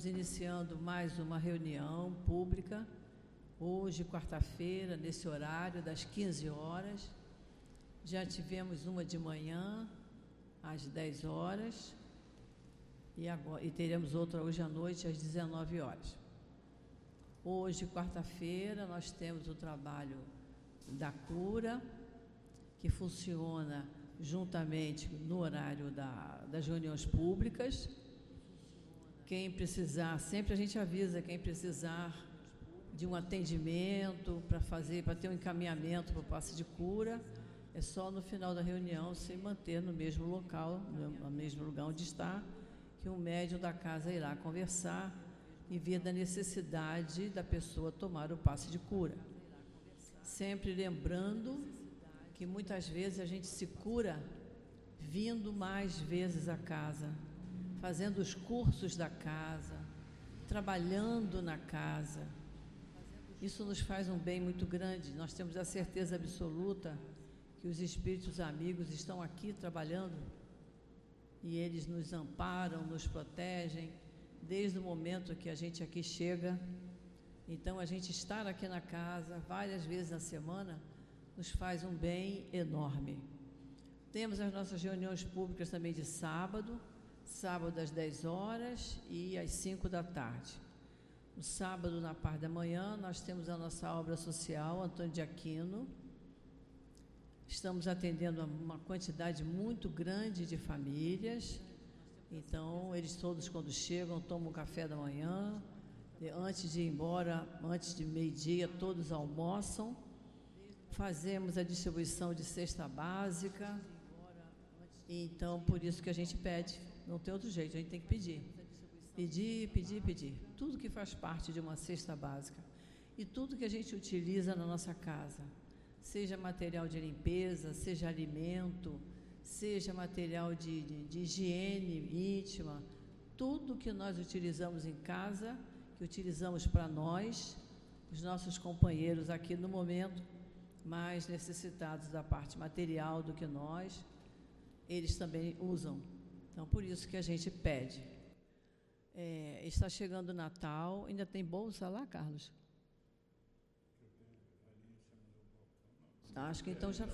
estamos iniciando mais uma reunião pública, hoje, quarta-feira, nesse horário, das 15 horas. Já tivemos uma de manhã, às 10 horas, e, agora, e teremos outra hoje à noite, às 19 horas. Hoje, quarta-feira, nós temos o trabalho da cura, que funciona juntamente no horário da, das reuniões públicas. Quem precisar, sempre a gente avisa quem precisar de um atendimento para fazer, para ter um encaminhamento para o passe de cura, é só no final da reunião se manter no mesmo local, no mesmo lugar onde está, que o médium da casa irá conversar e ver da necessidade da pessoa tomar o passe de cura. Sempre lembrando que muitas vezes a gente se cura vindo mais vezes à casa, fazendo os cursos da casa, trabalhando na casa. Isso nos faz um bem muito grande. Nós temos a certeza absoluta que os espíritos amigos estão aqui trabalhando e eles nos amparam, nos protegem desde o momento que a gente aqui chega. Então, a gente estar aqui na casa várias vezes na semana nos faz um bem enorme. Temos as nossas reuniões públicas também de sábado, sábado às 10 horas e às 5 da tarde. No sábado, na parte da manhã, nós temos a nossa obra social, Antônio de Aquino. Estamos atendendo uma quantidade muito grande de famílias. Então, eles todos, quando chegam, tomam o café da manhã. Antes de ir embora, antes de meio-dia, todos almoçam fazemos a distribuição de cesta básica. Então, por isso que a gente pede, não tem outro jeito, a gente tem que pedir. Pedir, pedir, pedir. Tudo que faz parte de uma cesta básica. E tudo que a gente utiliza na nossa casa, seja material de limpeza, seja alimento, seja material de, de, de higiene íntima, tudo que nós utilizamos em casa, que utilizamos para nós, os nossos companheiros aqui no momento, mais necessitados da parte material do que nós, eles também usam. Então, por isso que a gente pede. É, está chegando o Natal, ainda tem bolsa lá, Carlos? Acho que então já.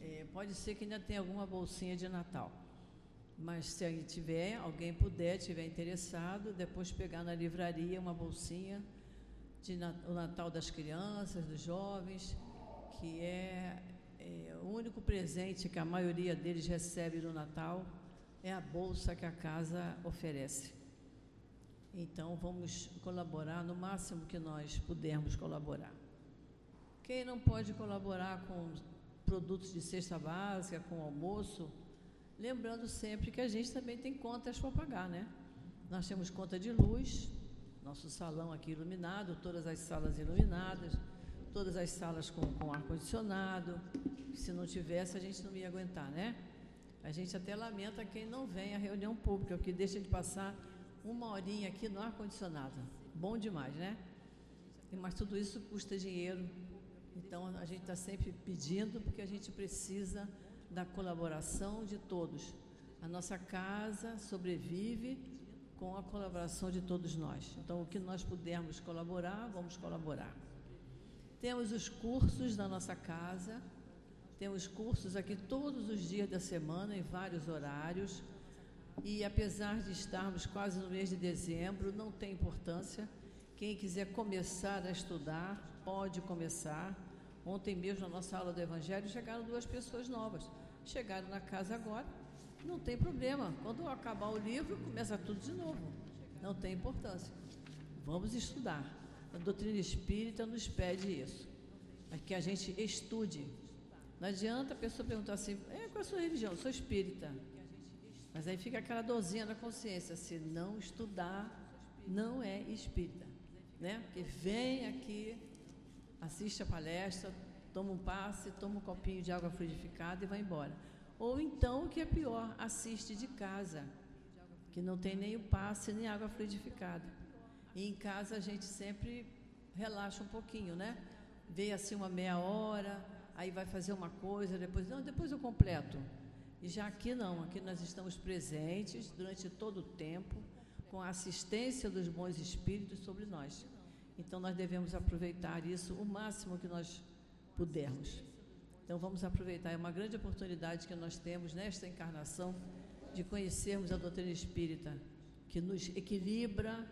É, pode ser que ainda tenha alguma bolsinha de Natal. Mas se tiver, alguém puder, tiver interessado, depois pegar na livraria uma bolsinha de o Natal das crianças, dos jovens, que é, é, o único presente que a maioria deles recebe no Natal é a bolsa que a casa oferece. Então, vamos colaborar no máximo que nós pudermos colaborar. Quem não pode colaborar com produtos de cesta básica, com almoço, lembrando sempre que a gente também tem contas para pagar, né? Nós temos conta de luz, nosso salão aqui iluminado, todas as salas iluminadas, todas as salas com, com ar-condicionado. Se não tivesse, a gente não ia aguentar, né? A gente até lamenta quem não vem à reunião pública, porque deixa de passar uma horinha aqui no ar-condicionado. Bom demais, né? Mas tudo isso custa dinheiro. Então a gente está sempre pedindo, porque a gente precisa da colaboração de todos. A nossa casa sobrevive com a colaboração de todos nós. Então, o que nós pudermos colaborar, vamos colaborar. Temos os cursos da nossa casa, temos cursos aqui todos os dias da semana, em vários horários. E apesar de estarmos quase no mês de dezembro, não tem importância. Quem quiser começar a estudar, pode começar. Ontem mesmo, na nossa aula do Evangelho, chegaram duas pessoas novas. Chegaram na casa agora, não tem problema. Quando acabar o livro, começa tudo de novo. Não tem importância. Vamos estudar. A doutrina espírita nos pede isso, é que a gente estude. Não adianta a pessoa perguntar assim, é, qual é a sua religião? Eu sou espírita. Mas aí fica aquela dorzinha na consciência, se não estudar, não é espírita. Né? Porque vem aqui, assiste a palestra, toma um passe, toma um copinho de água fluidificada e vai embora. Ou então, o que é pior, assiste de casa, que não tem nem o passe, nem água fluidificada. E em casa a gente sempre relaxa um pouquinho, né? Vê assim uma meia hora, aí vai fazer uma coisa, depois, não, depois eu completo. E já aqui não, aqui nós estamos presentes durante todo o tempo, com a assistência dos bons espíritos sobre nós. Então nós devemos aproveitar isso o máximo que nós pudermos. Então vamos aproveitar, é uma grande oportunidade que nós temos nesta encarnação de conhecermos a doutrina espírita, que nos equilibra,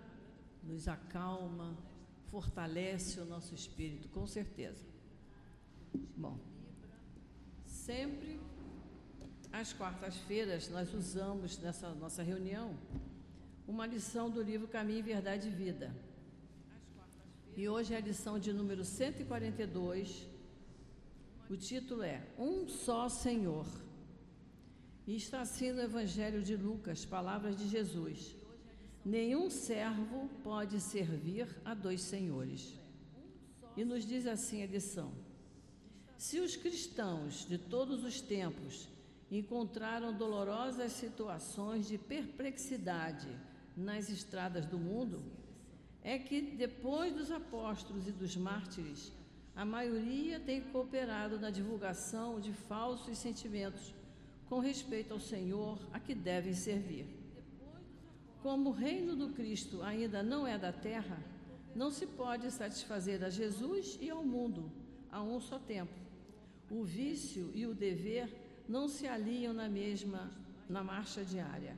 nos acalma, fortalece o nosso espírito, com certeza. Bom, sempre às quartas-feiras nós usamos nessa nossa reunião uma lição do livro Caminho, Verdade e Vida. E hoje é a lição de número 142. O título é Um Só Senhor. E está assim no Evangelho de Lucas, palavras de Jesus. Nenhum servo pode servir a dois senhores. E nos diz assim a lição: Se os cristãos de todos os tempos encontraram dolorosas situações de perplexidade nas estradas do mundo, é que depois dos apóstolos e dos mártires, a maioria tem cooperado na divulgação de falsos sentimentos com respeito ao Senhor a que devem servir. Como o reino do Cristo ainda não é da terra, não se pode satisfazer a Jesus e ao mundo a um só tempo. O vício e o dever não se alinham na mesma na marcha diária.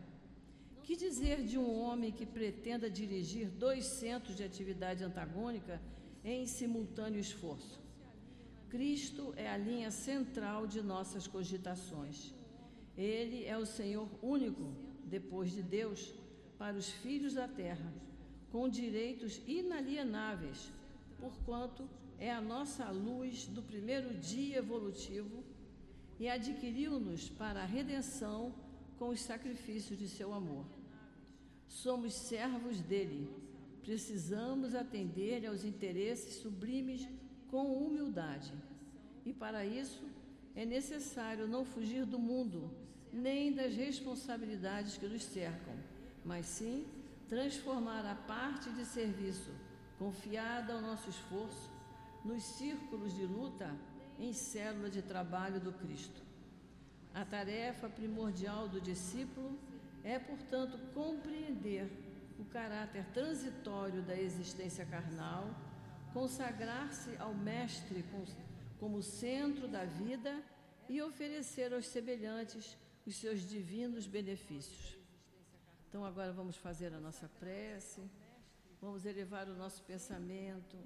Que dizer de um homem que pretenda dirigir dois centros de atividade antagônica em simultâneo esforço? Cristo é a linha central de nossas cogitações. Ele é o Senhor único, depois de Deus, para os filhos da terra, com direitos inalienáveis, porquanto é a nossa luz do primeiro dia evolutivo e adquiriu-nos para a redenção com os sacrifícios de seu amor. Somos servos dele, precisamos atender aos interesses sublimes com humildade. E para isso é necessário não fugir do mundo, nem das responsabilidades que nos cercam mas sim transformar a parte de serviço confiada ao nosso esforço nos círculos de luta em célula de trabalho do Cristo. A tarefa primordial do discípulo é, portanto, compreender o caráter transitório da existência carnal, consagrar-se ao Mestre como centro da vida e oferecer aos semelhantes os seus divinos benefícios. Então agora vamos fazer a nossa prece, vamos elevar o nosso pensamento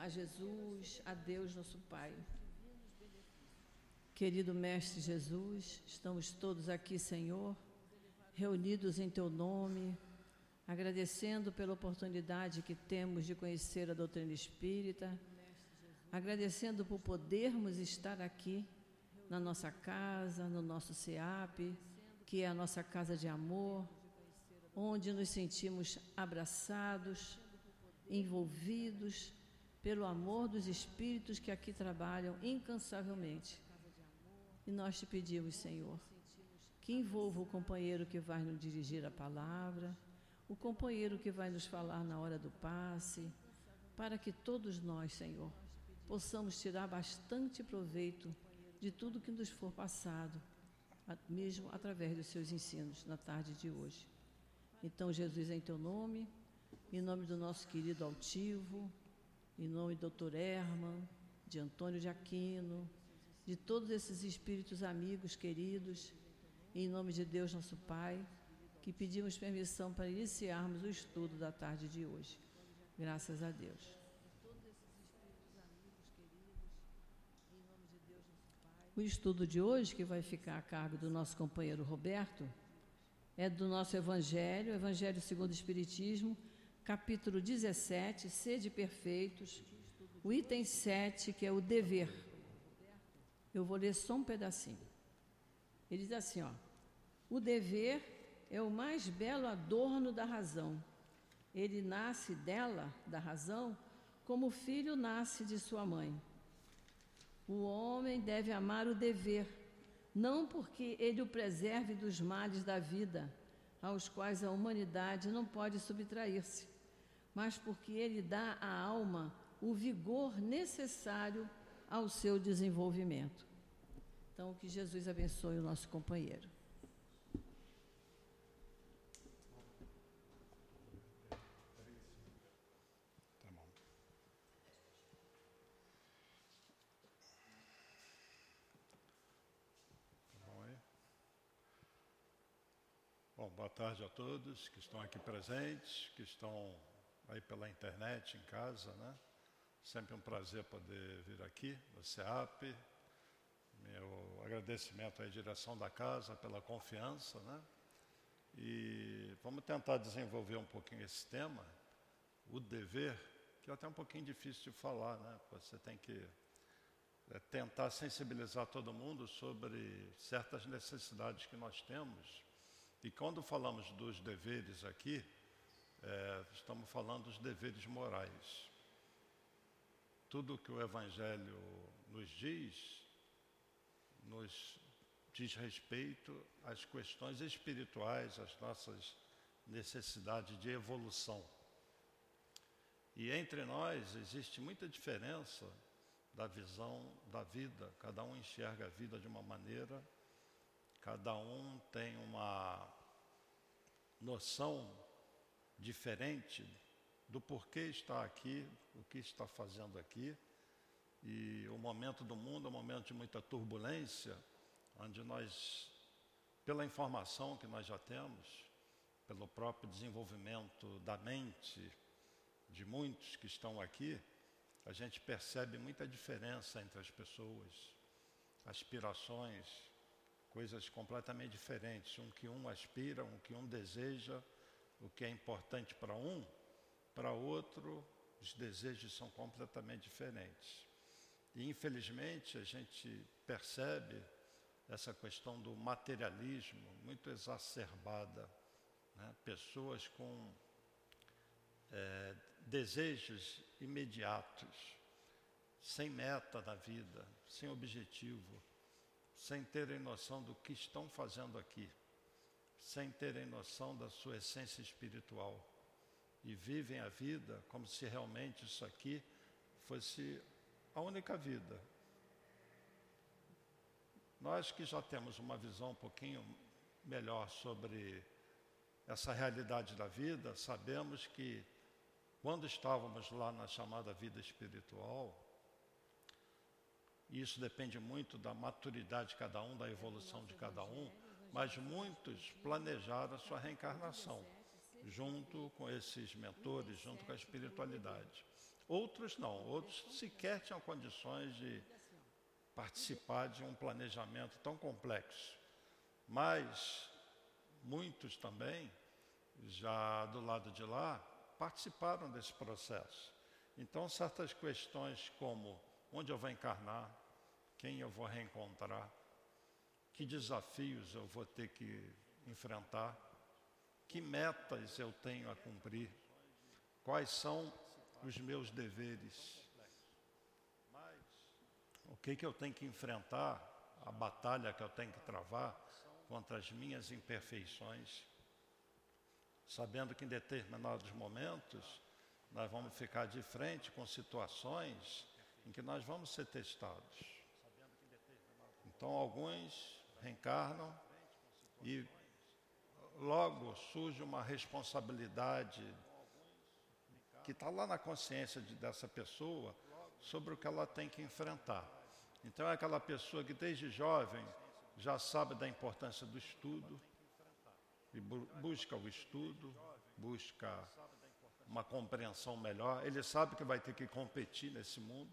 a Jesus, a Deus nosso Pai. Querido Mestre Jesus, estamos todos aqui, Senhor, reunidos em Teu nome, agradecendo pela oportunidade que temos de conhecer a doutrina espírita, agradecendo por podermos estar aqui na nossa casa, no nosso SEAP, que é a nossa casa de amor, onde nos sentimos abraçados, envolvidos pelo amor dos espíritos que aqui trabalham incansavelmente. E nós te pedimos, Senhor, que envolva o companheiro que vai nos dirigir a palavra, o companheiro que vai nos falar na hora do passe, para que todos nós, Senhor, possamos tirar bastante proveito de tudo que nos for passado mesmo através dos seus ensinos na tarde de hoje. Então, Jesus, em teu nome, em nome do nosso querido altivo, em nome do Dr. Herman, de Antônio de Aquino, de todos esses espíritos amigos queridos, em nome de Deus, nosso Pai, que pedimos permissão para iniciarmos o estudo da tarde de hoje. Graças a Deus. O estudo de hoje, que vai ficar a cargo do nosso companheiro Roberto, é do nosso Evangelho, Evangelho segundo o Espiritismo, capítulo 17, Sede Perfeitos, o item 7, que é o dever. Eu vou ler só um pedacinho. Ele diz assim: ó, o dever é o mais belo adorno da razão. Ele nasce dela, da razão, como o filho nasce de sua mãe. O homem deve amar o dever, não porque ele o preserve dos males da vida, aos quais a humanidade não pode subtrair-se, mas porque ele dá à alma o vigor necessário ao seu desenvolvimento. Então, que Jesus abençoe o nosso companheiro. Tá é? Bom, boa tarde a todos que estão aqui presentes, que estão aí pela internet, em casa, né? Sempre um prazer poder vir aqui no CEAP. Meu agradecimento à direção da casa pela confiança, né? E vamos tentar desenvolver um pouquinho esse tema, o dever, que é até um pouquinho difícil de falar, né? Você tem que é, tentar sensibilizar todo mundo sobre certas necessidades que nós temos e quando falamos dos deveres aqui, é, estamos falando dos deveres morais. Tudo que o Evangelho nos diz, nos diz respeito às questões espirituais, às nossas necessidades de evolução. E entre nós existe muita diferença da visão da vida, cada um enxerga a vida de uma maneira Cada um tem uma noção diferente do porquê está aqui, o que está fazendo aqui. E o momento do mundo é um momento de muita turbulência, onde nós, pela informação que nós já temos, pelo próprio desenvolvimento da mente de muitos que estão aqui, a gente percebe muita diferença entre as pessoas, aspirações, coisas completamente diferentes. Um que um aspira, um que um deseja, o que é importante para um, para outro, os desejos são completamente diferentes. E infelizmente a gente percebe essa questão do materialismo muito exacerbada. Né? Pessoas com é, desejos imediatos, sem meta na vida, sem objetivo sem terem noção do que estão fazendo aqui, sem terem noção da sua essência espiritual e vivem a vida como se realmente isso aqui fosse a única vida. Nós que já temos uma visão um pouquinho melhor sobre essa realidade da vida, sabemos que quando estávamos lá na chamada vida espiritual, e isso depende muito da maturidade de cada um, da evolução de cada um, mas muitos planejaram a sua reencarnação, junto com esses mentores, junto com a espiritualidade. Outros não, outros sequer tinham condições de participar de um planejamento tão complexo. Mas muitos também, já do lado de lá, participaram desse processo. Então, certas questões como onde eu vou encarnar, quem eu vou reencontrar, que desafios eu vou ter que enfrentar, que metas eu tenho a cumprir, quais são os meus deveres, o que, que eu tenho que enfrentar, a batalha que eu tenho que travar contra as minhas imperfeições, sabendo que em determinados momentos nós vamos ficar de frente com situações em que nós vamos ser testados. Então, alguns reencarnam e logo surge uma responsabilidade que está lá na consciência de, dessa pessoa sobre o que ela tem que enfrentar. Então, é aquela pessoa que desde jovem já sabe da importância do estudo, e bu busca o estudo, busca uma compreensão melhor. Ele sabe que vai ter que competir nesse mundo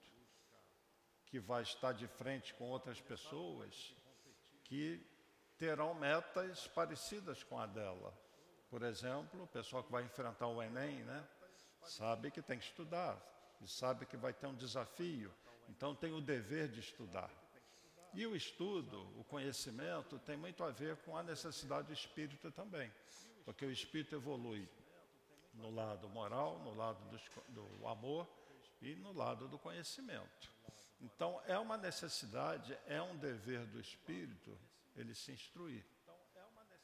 que vai estar de frente com outras pessoas que terão metas parecidas com a dela. Por exemplo, o pessoal que vai enfrentar o Enem, né, sabe que tem que estudar e sabe que vai ter um desafio, então tem o dever de estudar. E o estudo, o conhecimento, tem muito a ver com a necessidade do espírito também, porque o espírito evolui no lado moral, no lado do, do amor e no lado do conhecimento. Então, é uma necessidade, é um dever do espírito ele se instruir.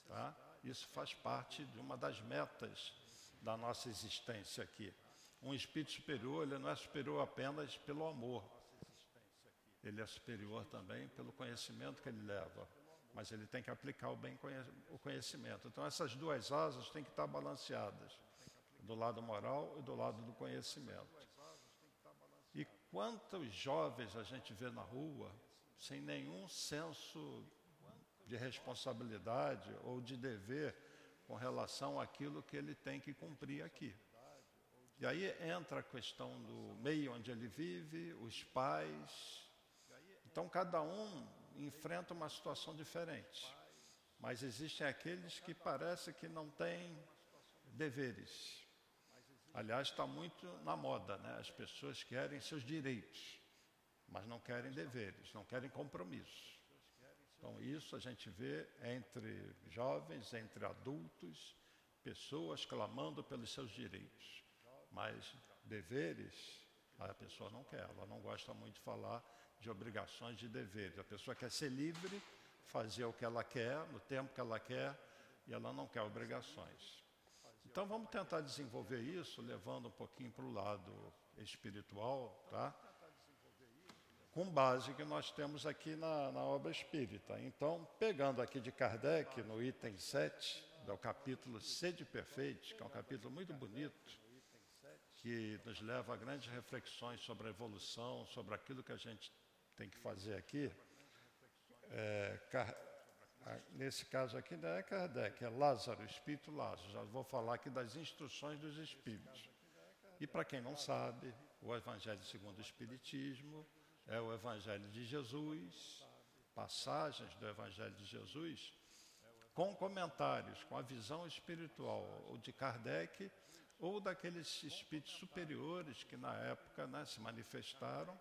Tá? Isso faz parte de uma das metas da nossa existência aqui. Um espírito superior, ele não é superior apenas pelo amor. Ele é superior também pelo conhecimento que ele leva. Mas ele tem que aplicar o bem o conhecimento. Então, essas duas asas têm que estar balanceadas, do lado moral e do lado do conhecimento. Quantos jovens a gente vê na rua sem nenhum senso de responsabilidade ou de dever com relação àquilo que ele tem que cumprir aqui. E aí entra a questão do meio onde ele vive, os pais. Então, cada um enfrenta uma situação diferente. Mas existem aqueles que parece que não têm deveres. Aliás, está muito na moda, né? As pessoas querem seus direitos, mas não querem deveres, não querem compromissos. Então, isso a gente vê entre jovens, entre adultos, pessoas clamando pelos seus direitos, mas deveres a pessoa não quer, ela não gosta muito de falar de obrigações de deveres. A pessoa quer ser livre, fazer o que ela quer, no tempo que ela quer, e ela não quer obrigações. Então vamos tentar desenvolver isso, levando um pouquinho para o lado espiritual, tá? Com base que nós temos aqui na, na obra espírita. Então, pegando aqui de Kardec, no item 7, do capítulo Sede Perfeito, que é um capítulo muito bonito, que nos leva a grandes reflexões sobre a evolução, sobre aquilo que a gente tem que fazer aqui. É, nesse caso aqui não é Kardec, é Lázaro, Espírito Lázaro. Já vou falar aqui das instruções dos Espíritos. E para quem não sabe, o Evangelho segundo o Espiritismo é o Evangelho de Jesus, passagens do Evangelho de Jesus, com comentários, com a visão espiritual, ou de Kardec, ou daqueles espíritos superiores que na época né, se manifestaram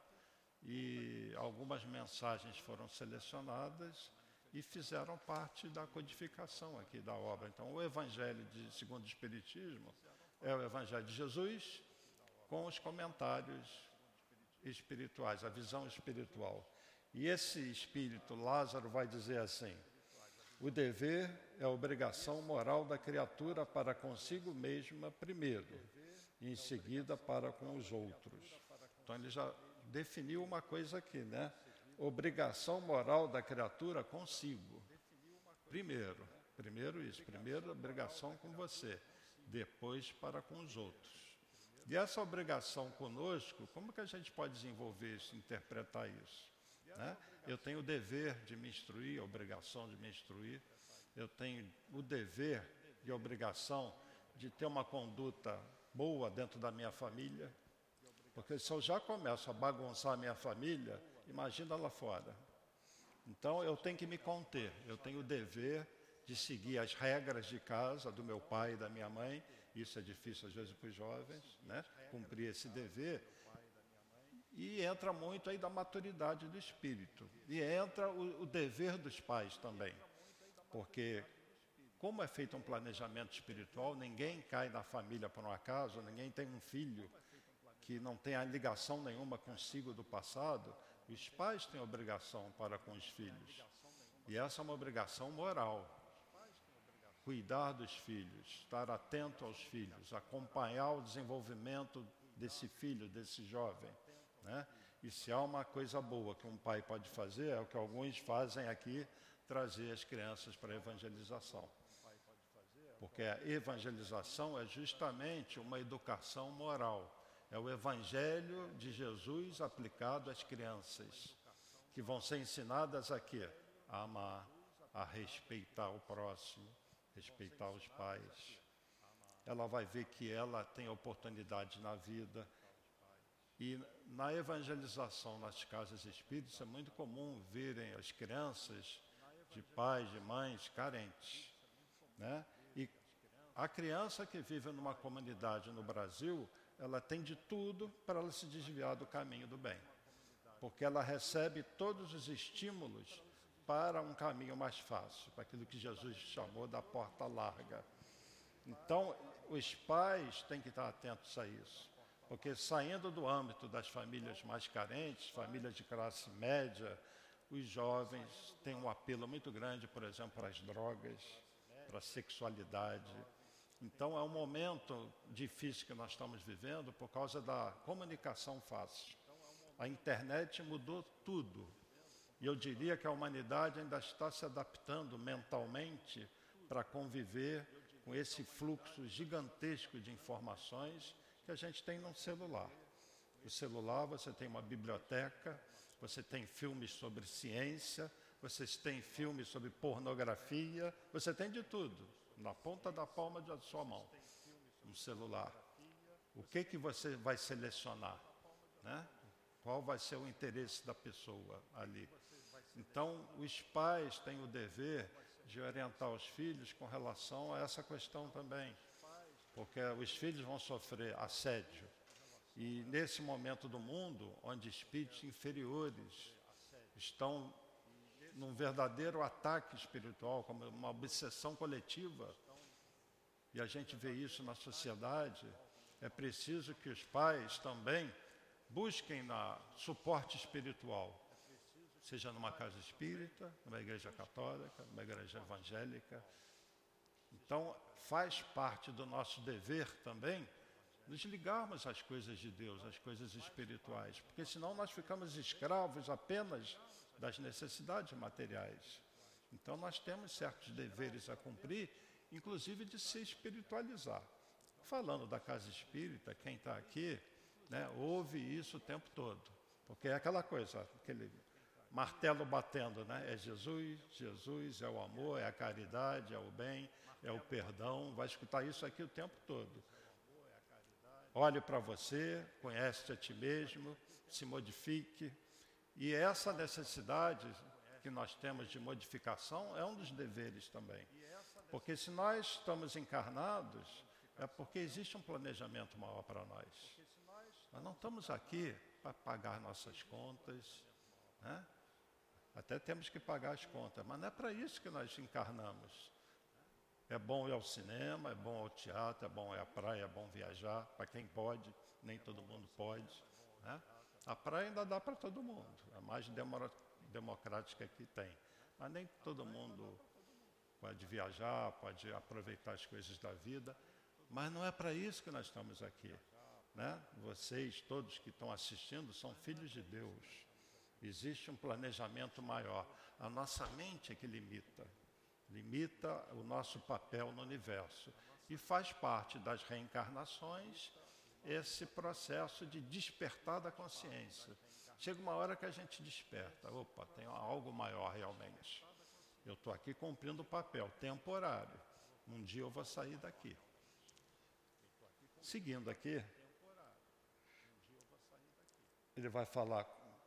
e algumas mensagens foram selecionadas e fizeram parte da codificação aqui da obra. Então, o Evangelho de segundo o Espiritismo é o Evangelho de Jesus com os comentários espirituais, a visão espiritual. E esse espírito, Lázaro, vai dizer assim: o dever é a obrigação moral da criatura para consigo mesma primeiro, e em seguida para com os outros. Então ele já definiu uma coisa aqui, né? Obrigação moral da criatura consigo. Primeiro, primeiro isso, primeiro obrigação com você, depois para com os outros. E essa obrigação conosco, como que a gente pode desenvolver isso, interpretar isso? Né? Eu tenho o dever de me instruir, a obrigação de me instruir, eu tenho o dever e a obrigação de ter uma conduta boa dentro da minha família, porque se eu já começo a bagunçar a minha família, imagina lá fora. Então eu tenho que me conter, eu tenho o dever de seguir as regras de casa do meu pai e da minha mãe. Isso é difícil às vezes para os jovens, né? Cumprir esse dever. E entra muito aí da maturidade do espírito. E entra o, o dever dos pais também. Porque como é feito um planejamento espiritual, ninguém cai na família por um acaso, ninguém tem um filho que não tem ligação nenhuma consigo do passado, os pais têm obrigação para com os filhos. E essa é uma obrigação moral. Cuidar dos filhos, estar atento aos filhos, acompanhar o desenvolvimento desse filho, desse jovem. Né? E se há uma coisa boa que um pai pode fazer, é o que alguns fazem aqui, trazer as crianças para a evangelização. Porque a evangelização é justamente uma educação moral é o Evangelho de Jesus aplicado às crianças, que vão ser ensinadas aqui a amar, a respeitar o próximo, respeitar os pais. Ela vai ver que ela tem oportunidade na vida. E na evangelização nas casas espíritas é muito comum verem as crianças de pais, de mães carentes. Né? E a criança que vive numa comunidade no Brasil, ela tem de tudo para ela se desviar do caminho do bem. Porque ela recebe todos os estímulos para um caminho mais fácil, para aquilo que Jesus chamou da porta larga. Então, os pais têm que estar atentos a isso. Porque saindo do âmbito das famílias mais carentes, famílias de classe média, os jovens têm um apelo muito grande, por exemplo, para as drogas, para a sexualidade, então é um momento difícil que nós estamos vivendo por causa da comunicação fácil. A internet mudou tudo. E eu diria que a humanidade ainda está se adaptando mentalmente para conviver com esse fluxo gigantesco de informações que a gente tem no celular. O celular, você tem uma biblioteca, você tem filmes sobre ciência, você tem filmes sobre pornografia, você tem de tudo na ponta da palma da sua mão, um celular. O que que você vai selecionar, né? Qual vai ser o interesse da pessoa ali? Então, os pais têm o dever de orientar os filhos com relação a essa questão também, porque os filhos vão sofrer assédio. E nesse momento do mundo, onde espíritos inferiores estão num verdadeiro ataque espiritual, como uma obsessão coletiva, e a gente vê isso na sociedade, é preciso que os pais também busquem na suporte espiritual, seja numa casa espírita, numa igreja católica, numa igreja evangélica. Então, faz parte do nosso dever também nos ligarmos às coisas de Deus, às coisas espirituais, porque senão nós ficamos escravos apenas das necessidades materiais. Então, nós temos certos deveres a cumprir, inclusive de se espiritualizar. Falando da casa espírita, quem está aqui né, ouve isso o tempo todo, porque é aquela coisa, aquele martelo batendo, né? É Jesus, Jesus, é o amor, é a caridade, é o bem, é o perdão. Vai escutar isso aqui o tempo todo. Olhe para você, conhece a ti mesmo, se modifique. E essa necessidade que nós temos de modificação é um dos deveres também. Porque se nós estamos encarnados, é porque existe um planejamento maior para nós. Nós não estamos aqui para pagar nossas contas, né? Até temos que pagar as contas, mas não é para isso que nós encarnamos. É bom ir ao cinema, é bom ao teatro, é bom ir à praia, é bom viajar, para quem pode, nem todo mundo pode. Né? A praia ainda dá para todo mundo, a mais democrática que tem. Mas nem todo mundo pode viajar, pode aproveitar as coisas da vida. Mas não é para isso que nós estamos aqui. Né? Vocês, todos que estão assistindo, são filhos de Deus. Existe um planejamento maior. A nossa mente é que limita, limita o nosso papel no universo. E faz parte das reencarnações esse processo de despertar da consciência. Chega uma hora que a gente desperta. Opa, tem algo maior realmente. Eu estou aqui cumprindo o papel temporário. Um dia eu vou sair daqui. Seguindo aqui, ele vai falar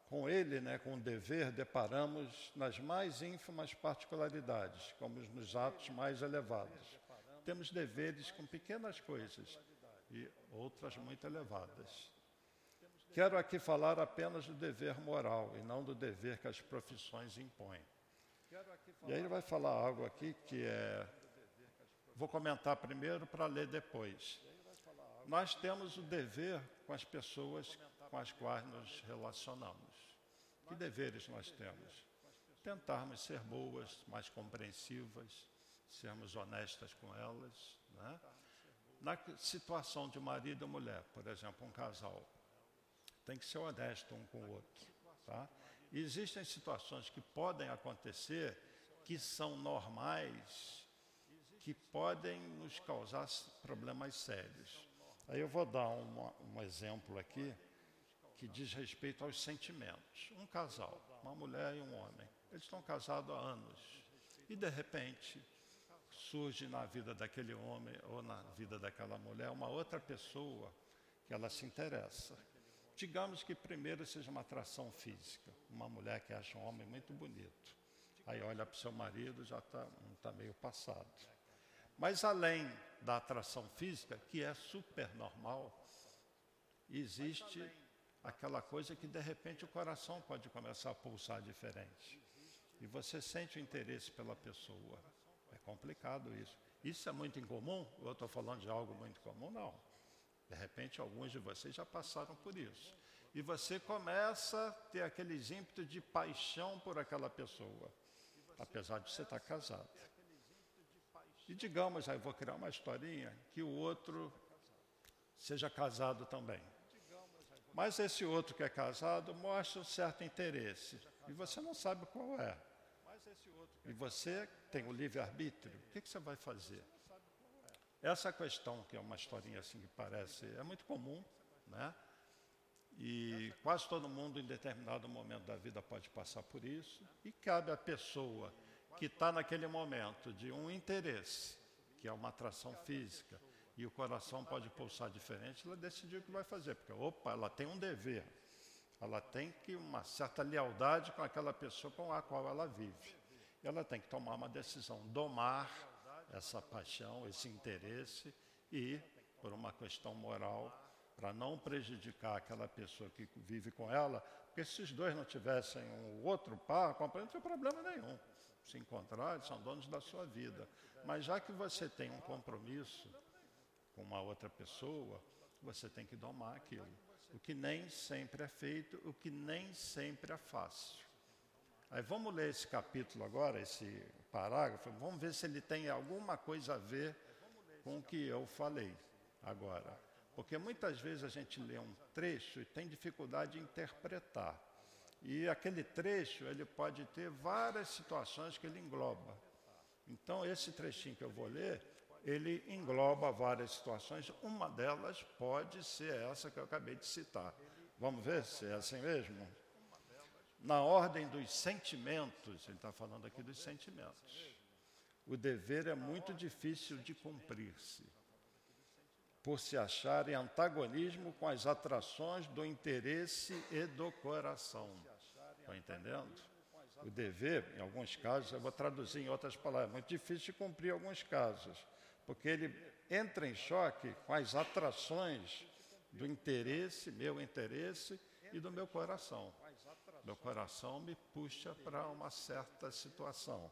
com ele, né, com o dever, deparamos nas mais ínfimas particularidades, como nos atos mais elevados. Temos deveres com pequenas coisas e outras muito elevadas. Quero aqui falar apenas do dever moral e não do dever que as profissões impõem. E aí ele vai falar algo aqui que é. Vou comentar primeiro para ler depois. Nós temos o dever com as pessoas com as quais nos relacionamos. Que deveres nós temos? Tentarmos ser boas, mais compreensivas, sermos honestas com elas. Né? Na situação de marido e mulher, por exemplo, um casal, tem que ser honesto um com o outro. Tá? Existem situações que podem acontecer que são normais, que podem nos causar problemas sérios. Aí eu vou dar um exemplo aqui que diz respeito aos sentimentos. Um casal, uma mulher e um homem, eles estão casados há anos e de repente surge na vida daquele homem ou na vida daquela mulher uma outra pessoa que ela se interessa. Digamos que primeiro seja uma atração física, uma mulher que acha um homem muito bonito. Aí olha para o seu marido, já está tá meio passado. Mas além da atração física, que é super normal, existe aquela coisa que de repente o coração pode começar a pulsar diferente. E você sente o interesse pela pessoa. Complicado isso. Isso é muito incomum? Eu estou falando de algo muito comum? Não. De repente, alguns de vocês já passaram por isso. E você começa a ter aqueles ímpetos de paixão por aquela pessoa, apesar de você estar casado. E digamos, aí vou criar uma historinha, que o outro seja casado também. Mas esse outro que é casado mostra um certo interesse. E você não sabe qual é. E você tem o livre-arbítrio. O que, que você vai fazer? Essa questão, que é uma historinha assim que parece, é muito comum, né? E quase todo mundo, em determinado momento da vida, pode passar por isso. E cabe à pessoa que está naquele momento de um interesse, que é uma atração física, e o coração pode pulsar diferente, ela decidiu o que vai fazer, porque, opa, ela tem um dever, ela tem que uma certa lealdade com aquela pessoa com a qual ela vive. Ela tem que tomar uma decisão, domar essa paixão, esse interesse e, por uma questão moral, para não prejudicar aquela pessoa que vive com ela, porque se os dois não tivessem um outro par, não tem problema nenhum. Se encontrar, eles são donos da sua vida. Mas já que você tem um compromisso com uma outra pessoa, você tem que domar aquilo. O que nem sempre é feito, o que nem sempre é fácil. Aí vamos ler esse capítulo agora, esse parágrafo, vamos ver se ele tem alguma coisa a ver com o que eu falei agora. Porque muitas vezes a gente lê um trecho e tem dificuldade de interpretar. E aquele trecho, ele pode ter várias situações que ele engloba. Então, esse trechinho que eu vou ler, ele engloba várias situações. Uma delas pode ser essa que eu acabei de citar. Vamos ver se é assim mesmo? Na ordem dos sentimentos, ele está falando aqui dos sentimentos. O dever é muito difícil de cumprir-se, por se achar em antagonismo com as atrações do interesse e do coração. Estão entendendo? O dever, em alguns casos, eu vou traduzir em outras palavras, é muito difícil de cumprir em alguns casos, porque ele entra em choque com as atrações do interesse, meu interesse e do meu coração. Meu coração me puxa para uma certa situação.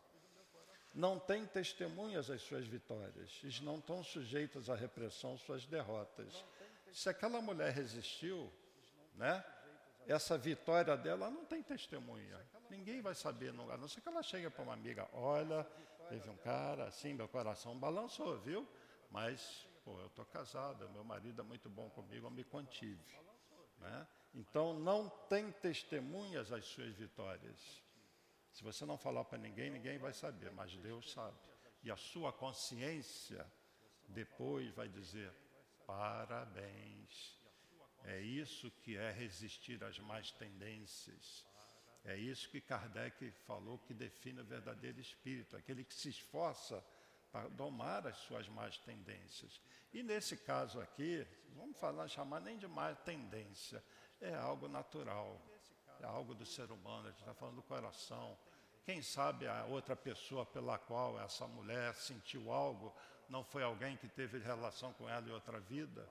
Não tem testemunhas as suas vitórias, eles não estão sujeitos à repressão suas derrotas. Se aquela mulher resistiu, né? essa vitória dela não tem testemunha. Ninguém vai saber, a não ser que ela chegue para uma amiga, olha, teve um cara assim, meu coração balançou, viu? Mas, pô, eu estou casada, meu marido é muito bom comigo, eu me contive. Né? Então, não tem testemunhas as suas vitórias. Se você não falar para ninguém, ninguém vai saber, mas Deus sabe. E a sua consciência depois vai dizer: parabéns, é isso que é resistir às más tendências. É isso que Kardec falou que define o verdadeiro espírito, aquele que se esforça para domar as suas más tendências. E nesse caso aqui, vamos falar, chamar nem de má tendência, é algo natural, é algo do ser humano, a gente está falando do coração. Quem sabe a outra pessoa pela qual essa mulher sentiu algo não foi alguém que teve relação com ela em outra vida?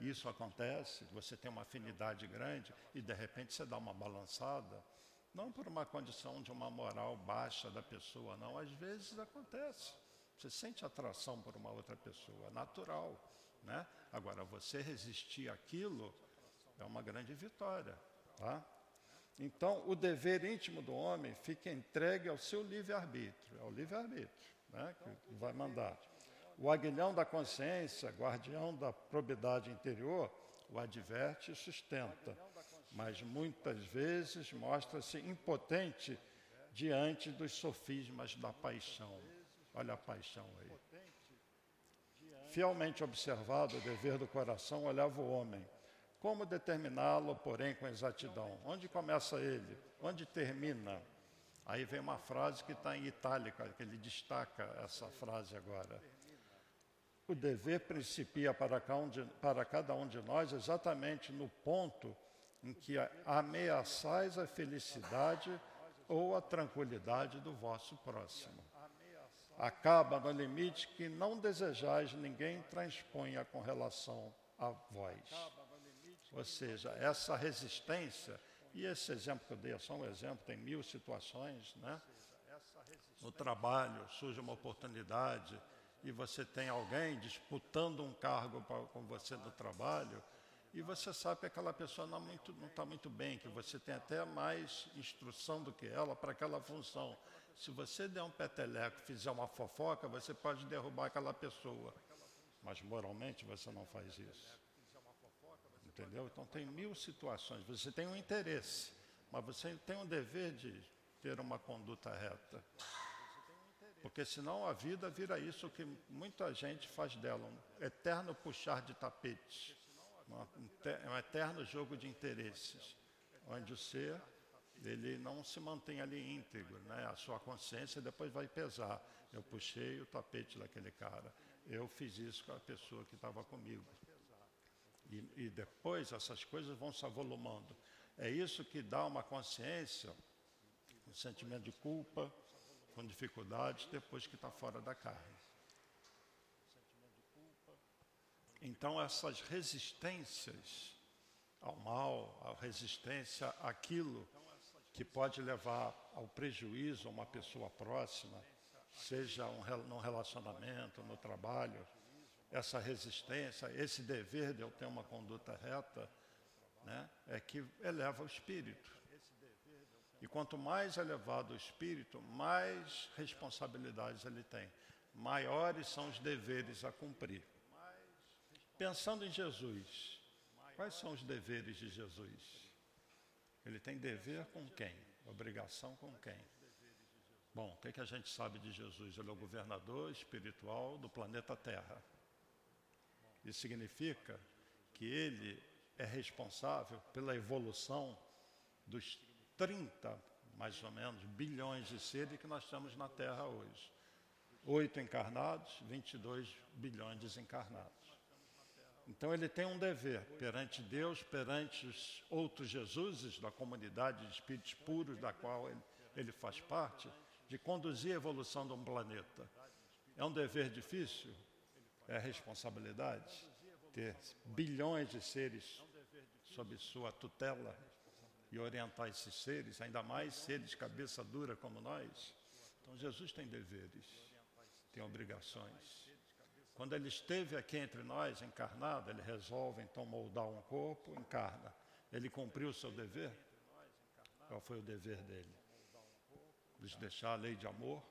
Isso acontece, você tem uma afinidade grande e de repente você dá uma balançada, não por uma condição de uma moral baixa da pessoa, não, às vezes acontece. Você sente atração por uma outra pessoa, natural, né? Agora você resistir àquilo é uma grande vitória, tá? Então, o dever íntimo do homem fica entregue ao seu livre-arbítrio, ao livre-arbítrio, né, que vai mandar. O aguilhão da consciência, guardião da probidade interior, o adverte e sustenta, mas muitas vezes mostra-se impotente diante dos sofismas da paixão. Olha a paixão aí. Fielmente observado o dever do coração, olhava o homem. Como determiná-lo, porém, com exatidão? Onde começa ele? Onde termina? Aí vem uma frase que está em itálica, que ele destaca essa frase agora. O dever principia para cada um de nós exatamente no ponto em que ameaçais a felicidade ou a tranquilidade do vosso próximo. Acaba no limite que não desejais ninguém transponha com relação a vós. Ou seja, essa resistência, e esse exemplo que eu dei é só um exemplo, tem mil situações, né? No trabalho surge uma oportunidade, e você tem alguém disputando um cargo pra, com você no trabalho, e você sabe que aquela pessoa não está muito, tá muito bem, que você tem até mais instrução do que ela para aquela função. Se você der um peteleco, fizer uma fofoca, você pode derrubar aquela pessoa. Mas moralmente você não faz isso. Entendeu? Então tem mil situações. Você tem um interesse, mas você tem um dever de ter uma conduta reta. Porque senão a vida vira isso que muita gente faz dela, um eterno puxar de tapetes, um eterno jogo de interesses, onde o ser ele não se mantém ali íntegro, né? A sua consciência depois vai pesar. Eu puxei o tapete daquele cara. Eu fiz isso com a pessoa que estava comigo. E, e, depois essas coisas vão se avolumando. É isso que dá uma consciência, um sentimento de culpa, com dificuldades, depois que está fora da carne. Então, essas resistências ao mal, a resistência àquilo que pode levar ao prejuízo a uma pessoa próxima, seja um, num relacionamento, no trabalho, essa resistência, esse dever de eu ter uma conduta reta, né, é que eleva o espírito. E quanto mais elevado o espírito, mais responsabilidades ele tem, maiores são os deveres a cumprir. Pensando em Jesus, quais são os deveres de Jesus? Ele tem dever com quem? Obrigação com quem? Bom, o que, que a gente sabe de Jesus? Ele é o governador espiritual do planeta Terra. Isso significa que ele é responsável pela evolução dos 30, mais ou menos, bilhões de seres que nós temos na Terra hoje. Oito encarnados, 22 bilhões desencarnados. Então ele tem um dever perante Deus, perante os outros Jesuses da comunidade de espíritos puros da qual ele, ele faz parte, de conduzir a evolução de um planeta. É um dever difícil? É responsabilidade? Ter bilhões de seres sob sua tutela e orientar esses seres, ainda mais seres cabeça dura como nós. Então Jesus tem deveres, tem obrigações. Quando ele esteve aqui entre nós, encarnado, ele resolve então moldar um corpo, encarna. Ele cumpriu o seu dever? Qual foi o dever dele? Nos deixar a lei de amor,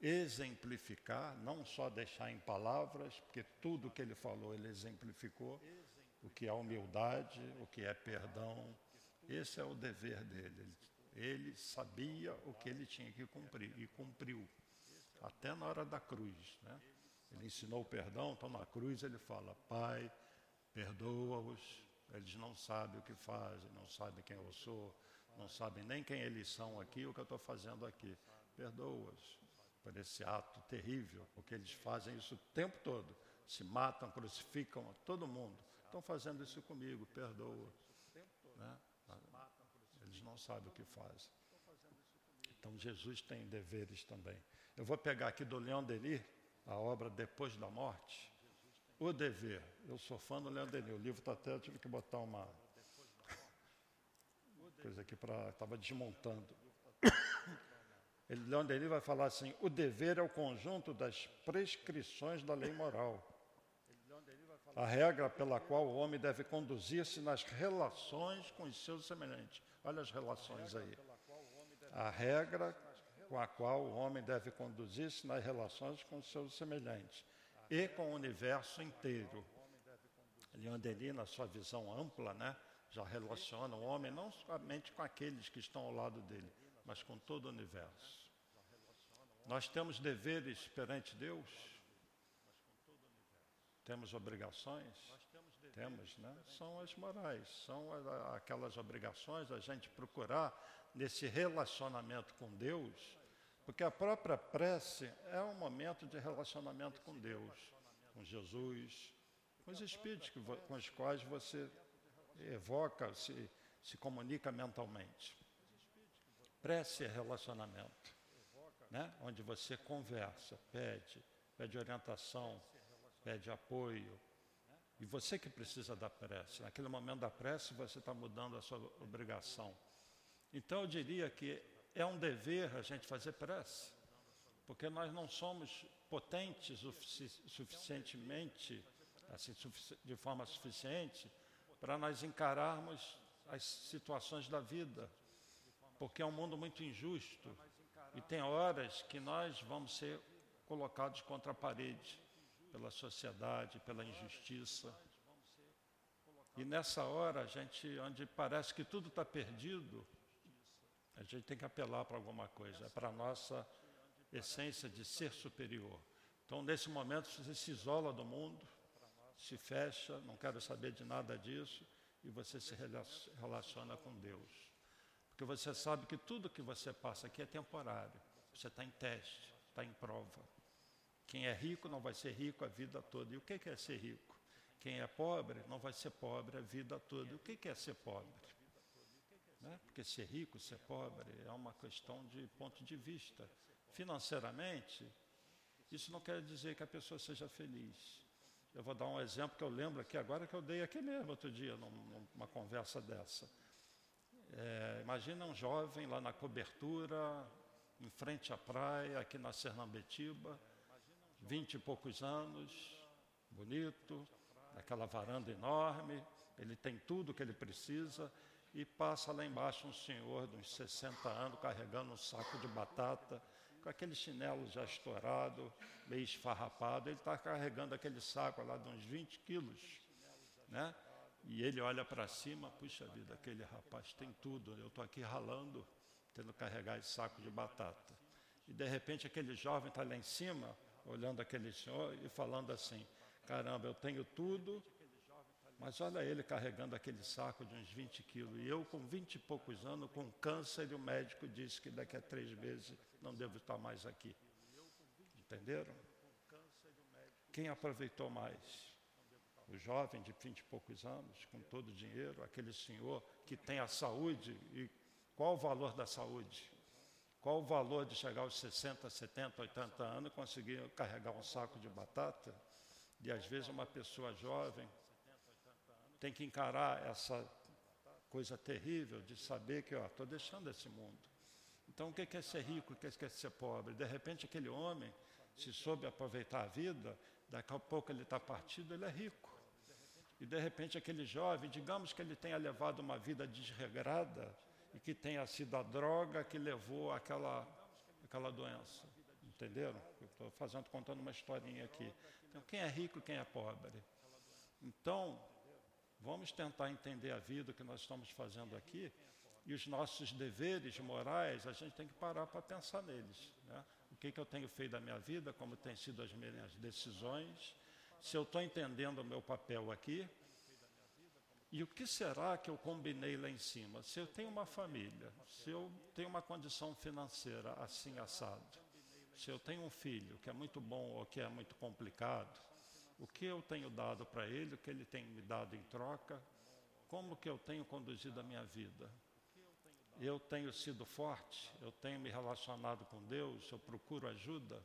exemplificar, não só deixar em palavras, porque tudo que ele falou ele exemplificou, o que é humildade, o que é perdão. Esse é o dever dele. Ele sabia o que ele tinha que cumprir e cumpriu, até na hora da cruz. Né? Ele ensinou o perdão, então na cruz ele fala: Pai, perdoa-os, eles não sabem o que fazem, não sabem quem eu sou, não sabem nem quem eles são aqui, o que eu estou fazendo aqui. Perdoa-os por esse ato terrível, porque eles fazem isso o tempo todo. Se matam, crucificam todo mundo. Estão fazendo isso comigo, perdoa. Né? Eles não sabem o que fazem. Então Jesus tem deveres também. Eu vou pegar aqui do Leão Denis, a obra Depois da Morte, O Dever. Eu sou fã do Leandro Denis, o livro está até, eu tive que botar uma coisa aqui para. Estava desmontando. Ele, Leandro Denis vai falar assim: o dever é o conjunto das prescrições da lei moral. A regra pela qual o homem deve conduzir-se nas relações com os seus semelhantes. Olha as relações aí. A regra com a qual o homem deve conduzir-se nas relações com seus semelhantes e com o universo inteiro. Leon Denis, na sua visão ampla, né, já relaciona o homem não somente com aqueles que estão ao lado dele, mas com todo o universo. Nós temos deveres perante Deus, temos obrigações, temos, né? São as morais, são aquelas obrigações a gente procurar nesse relacionamento com Deus, porque a própria prece é um momento de relacionamento com Deus, com Jesus, com os espíritos que, com os quais você evoca, se, se comunica mentalmente. Prece é relacionamento, né? onde você conversa, pede, pede orientação, pede apoio. E você que precisa da prece. Naquele momento da prece, você está mudando a sua obrigação. Então eu diria que é um dever a gente fazer prece, porque nós não somos potentes o suficientemente, assim, de forma suficiente, para nós encararmos as situações da vida, porque é um mundo muito injusto e tem horas que nós vamos ser colocados contra a parede pela sociedade, pela injustiça. E nessa hora, a gente, onde parece que tudo está perdido, a gente tem que apelar para alguma coisa, é para a nossa essência de ser superior. Então, nesse momento, você se isola do mundo, se fecha, não quero saber de nada disso, e você se relaciona com Deus. Porque você sabe que tudo que você passa aqui é temporário. Você está em teste, está em prova. Quem é rico não vai ser rico a vida toda. E o que é ser rico? Quem é pobre não vai ser pobre a vida toda. E o que é ser pobre? Né? Porque ser rico, ser pobre é uma questão de ponto de vista. Financeiramente, isso não quer dizer que a pessoa seja feliz. Eu vou dar um exemplo que eu lembro aqui agora que eu dei aqui mesmo outro dia, numa conversa dessa. É, imagina um jovem lá na cobertura, em frente à praia, aqui na Sernambetiba, vinte e poucos anos, bonito, aquela varanda enorme, ele tem tudo que ele precisa, e passa lá embaixo um senhor de uns 60 anos carregando um saco de batata, com aquele chinelo já estourado, meio esfarrapado, ele está carregando aquele saco lá de uns 20 quilos, né? E ele olha para cima, puxa vida, aquele rapaz tem tudo, eu estou aqui ralando, tendo que carregar esse saco de batata. E de repente aquele jovem está lá em cima, olhando aquele senhor e falando assim, caramba, eu tenho tudo, mas olha ele carregando aquele saco de uns 20 quilos. E eu, com 20 e poucos anos, com câncer, e o médico disse que daqui a três meses não devo estar mais aqui. Entenderam? Quem aproveitou mais? O jovem de 20 e poucos anos, com todo o dinheiro, aquele senhor que tem a saúde. E qual o valor da saúde? Qual o valor de chegar aos 60, 70, 80 anos e conseguir carregar um saco de batata? E às vezes uma pessoa jovem tem que encarar essa coisa terrível de saber que, estou deixando esse mundo. Então, o que é ser rico, o que é ser pobre? De repente, aquele homem, se soube aproveitar a vida, daqui a pouco ele está partido, ele é rico. E de repente, aquele jovem, digamos que ele tenha levado uma vida desregrada e que tenha sido a droga que levou àquela, àquela doença. Entenderam? Estou fazendo, contando uma historinha aqui. Então, quem é rico, quem é pobre? Então, vamos tentar entender a vida que nós estamos fazendo aqui e os nossos deveres morais, a gente tem que parar para pensar neles. Né? O que, que eu tenho feito da minha vida, como têm sido as minhas decisões, se eu estou entendendo o meu papel aqui, e o que será que eu combinei lá em cima? Se eu tenho uma família, se eu tenho uma condição financeira assim assado, se eu tenho um filho que é muito bom ou que é muito complicado, o que eu tenho dado para ele, o que ele tem me dado em troca, como que eu tenho conduzido a minha vida? eu tenho sido forte, eu tenho me relacionado com Deus, eu procuro ajuda,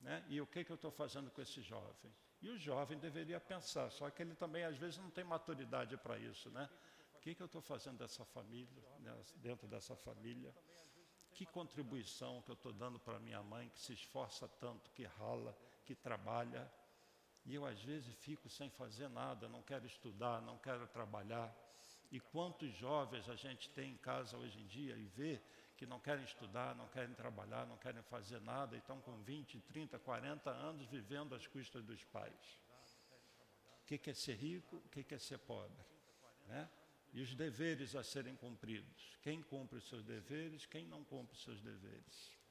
né? e o que, que eu estou fazendo com esse jovem? E o jovem deveria pensar, só que ele também às vezes não tem maturidade para isso, né? O que, que eu estou fazendo dessa família, né? dentro dessa família? Que contribuição que eu estou dando para minha mãe, que se esforça tanto, que rala, que trabalha, e eu às vezes fico sem fazer nada, não quero estudar, não quero trabalhar, e quantos jovens a gente tem em casa hoje em dia e vê que não querem estudar, não querem trabalhar, não querem fazer nada e estão com 20, 30, 40 anos vivendo às custas dos pais. O que é ser rico, o que é ser pobre? Né? E os deveres a serem cumpridos. Quem cumpre os seus deveres, quem não cumpre os seus deveres.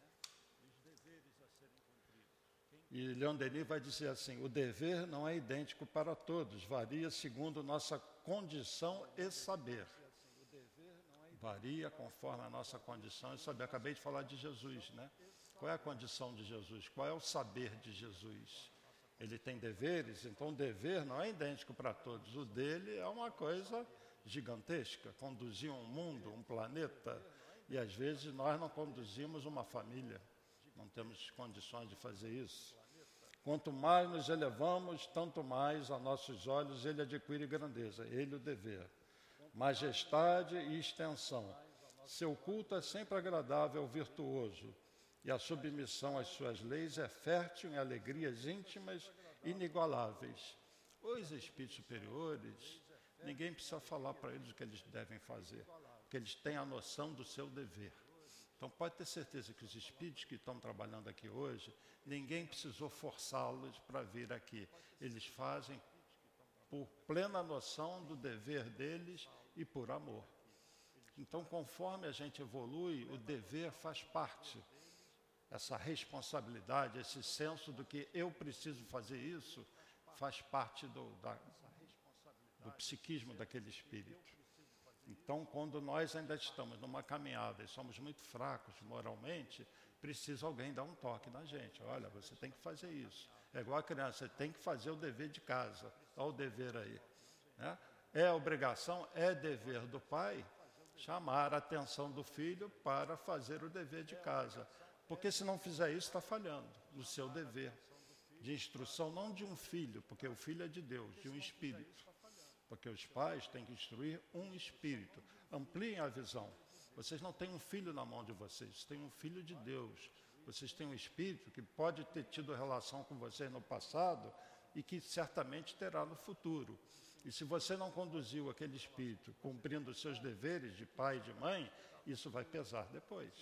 E Leon Denis vai dizer assim: o dever não é idêntico para todos, varia segundo nossa condição e saber. Varia conforme a nossa condição e saber. Acabei de falar de Jesus, né? Qual é a condição de Jesus? Qual é o saber de Jesus? Ele tem deveres, então o dever não é idêntico para todos. O dele é uma coisa gigantesca conduzir um mundo, um planeta. E às vezes nós não conduzimos uma família, não temos condições de fazer isso. Quanto mais nos elevamos, tanto mais a nossos olhos ele adquire grandeza, ele o dever, majestade e extensão. Seu culto é sempre agradável, virtuoso, e a submissão às suas leis é fértil em alegrias íntimas inigualáveis. Os espíritos superiores, ninguém precisa falar para eles o que eles devem fazer, porque eles têm a noção do seu dever. Então pode ter certeza que os espíritos que estão trabalhando aqui hoje, ninguém precisou forçá-los para vir aqui. Eles fazem por plena noção do dever deles e por amor. Então, conforme a gente evolui, o dever faz parte. Essa responsabilidade, esse senso do que eu preciso fazer isso, faz parte do, da, do psiquismo daquele espírito. Então, quando nós ainda estamos numa caminhada e somos muito fracos moralmente, precisa alguém dar um toque na gente. Olha, você tem que fazer isso. É igual a criança, você tem que fazer o dever de casa. Olha o dever aí. Né? É obrigação, é dever do pai chamar a atenção do filho para fazer o dever de casa. Porque se não fizer isso, está falhando no seu dever de instrução, não de um filho, porque o filho é de Deus, de um espírito. Porque os pais têm que instruir um espírito. Ampliem a visão. Vocês não têm um filho na mão de vocês, têm um filho de Deus. Vocês têm um espírito que pode ter tido relação com vocês no passado e que certamente terá no futuro. E se você não conduziu aquele espírito cumprindo os seus deveres de pai e de mãe, isso vai pesar depois.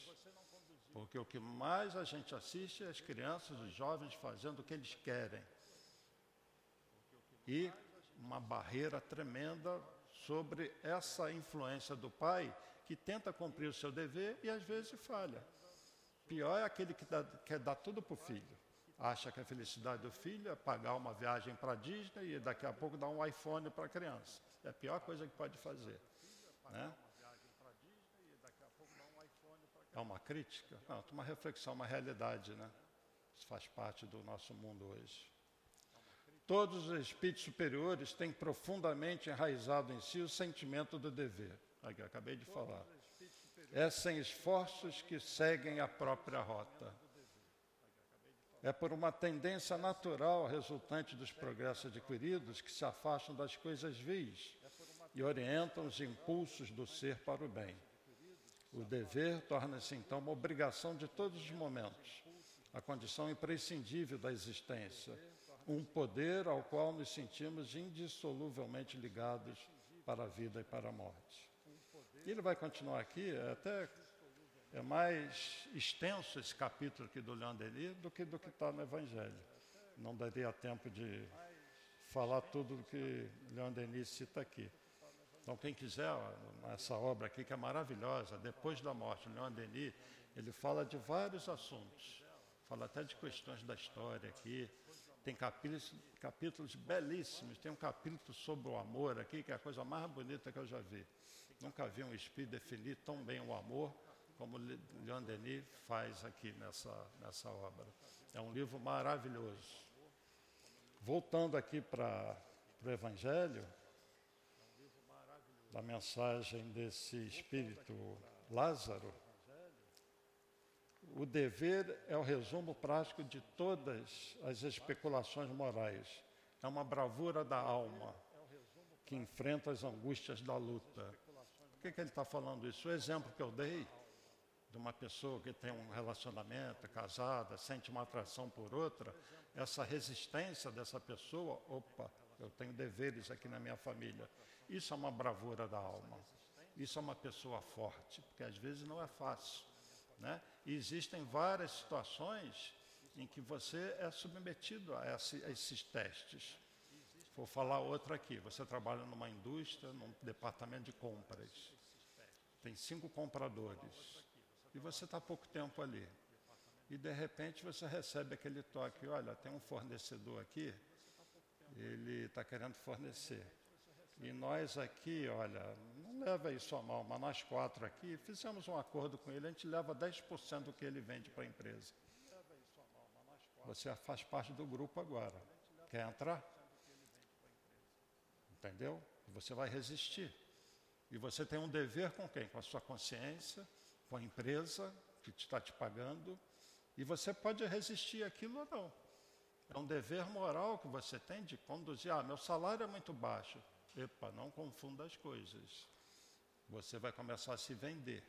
Porque o que mais a gente assiste é as crianças, os jovens fazendo o que eles querem. E uma barreira tremenda sobre essa influência do pai que tenta cumprir o seu dever e às vezes falha. Pior é aquele que dá, quer dar tudo para o filho. Acha que a felicidade do filho é pagar uma viagem para a Disney e daqui a pouco dar um iPhone para a criança. É a pior coisa que pode fazer. Né? É uma crítica? Não, é uma reflexão, uma realidade, né? Isso faz parte do nosso mundo hoje. Todos os espíritos superiores têm profundamente enraizado em si o sentimento do dever. Aqui, acabei de falar. É sem esforços que seguem a própria rota. É por uma tendência natural resultante dos progressos adquiridos que se afastam das coisas vis e orientam os impulsos do ser para o bem. O dever torna-se então uma obrigação de todos os momentos, a condição imprescindível da existência, um poder ao qual nos sentimos indissoluvelmente ligados para a vida e para a morte. E ele vai continuar aqui, é até é mais extenso esse capítulo aqui do Leon Denis do que do que está no Evangelho. Não daria tempo de falar tudo o que Leon Denis cita aqui. Então, quem quiser, essa obra aqui que é maravilhosa, Depois da Morte, Leon Denis, ele fala de vários assuntos. Fala até de questões da história aqui. Tem capítulos, capítulos belíssimos. Tem um capítulo sobre o amor aqui, que é a coisa mais bonita que eu já vi. Nunca vi um espírito definir tão bem o amor como Leon Denis faz aqui nessa, nessa obra. É um livro maravilhoso. Voltando aqui para o Evangelho, da mensagem desse espírito Lázaro, o dever é o resumo prático de todas as especulações morais. É uma bravura da alma que enfrenta as angústias da luta. Por que, que ele está falando isso? O exemplo que eu dei de uma pessoa que tem um relacionamento, casada, sente uma atração por outra, essa resistência dessa pessoa, opa, eu tenho deveres aqui na minha família. Isso é uma bravura da alma. Isso é uma pessoa forte, porque às vezes não é fácil. Né? E existem várias situações em que você é submetido a, esse, a esses testes. Vou falar outra aqui. Você trabalha numa indústria, num departamento de compras. Tem cinco compradores. E você está pouco tempo ali. E de repente você recebe aquele toque: olha, tem um fornecedor aqui, ele está querendo fornecer. E nós aqui, olha, não leva isso a mal, mas nós quatro aqui fizemos um acordo com ele, a gente leva 10% do que ele vende para a empresa. Você faz parte do grupo agora. Quer entrar? Entendeu? Você vai resistir. E você tem um dever com quem? Com a sua consciência, com a empresa que está te pagando. E você pode resistir aquilo ou não. É um dever moral que você tem de conduzir. Ah, meu salário é muito baixo. Epa, não confunda as coisas. Você vai começar a se vender.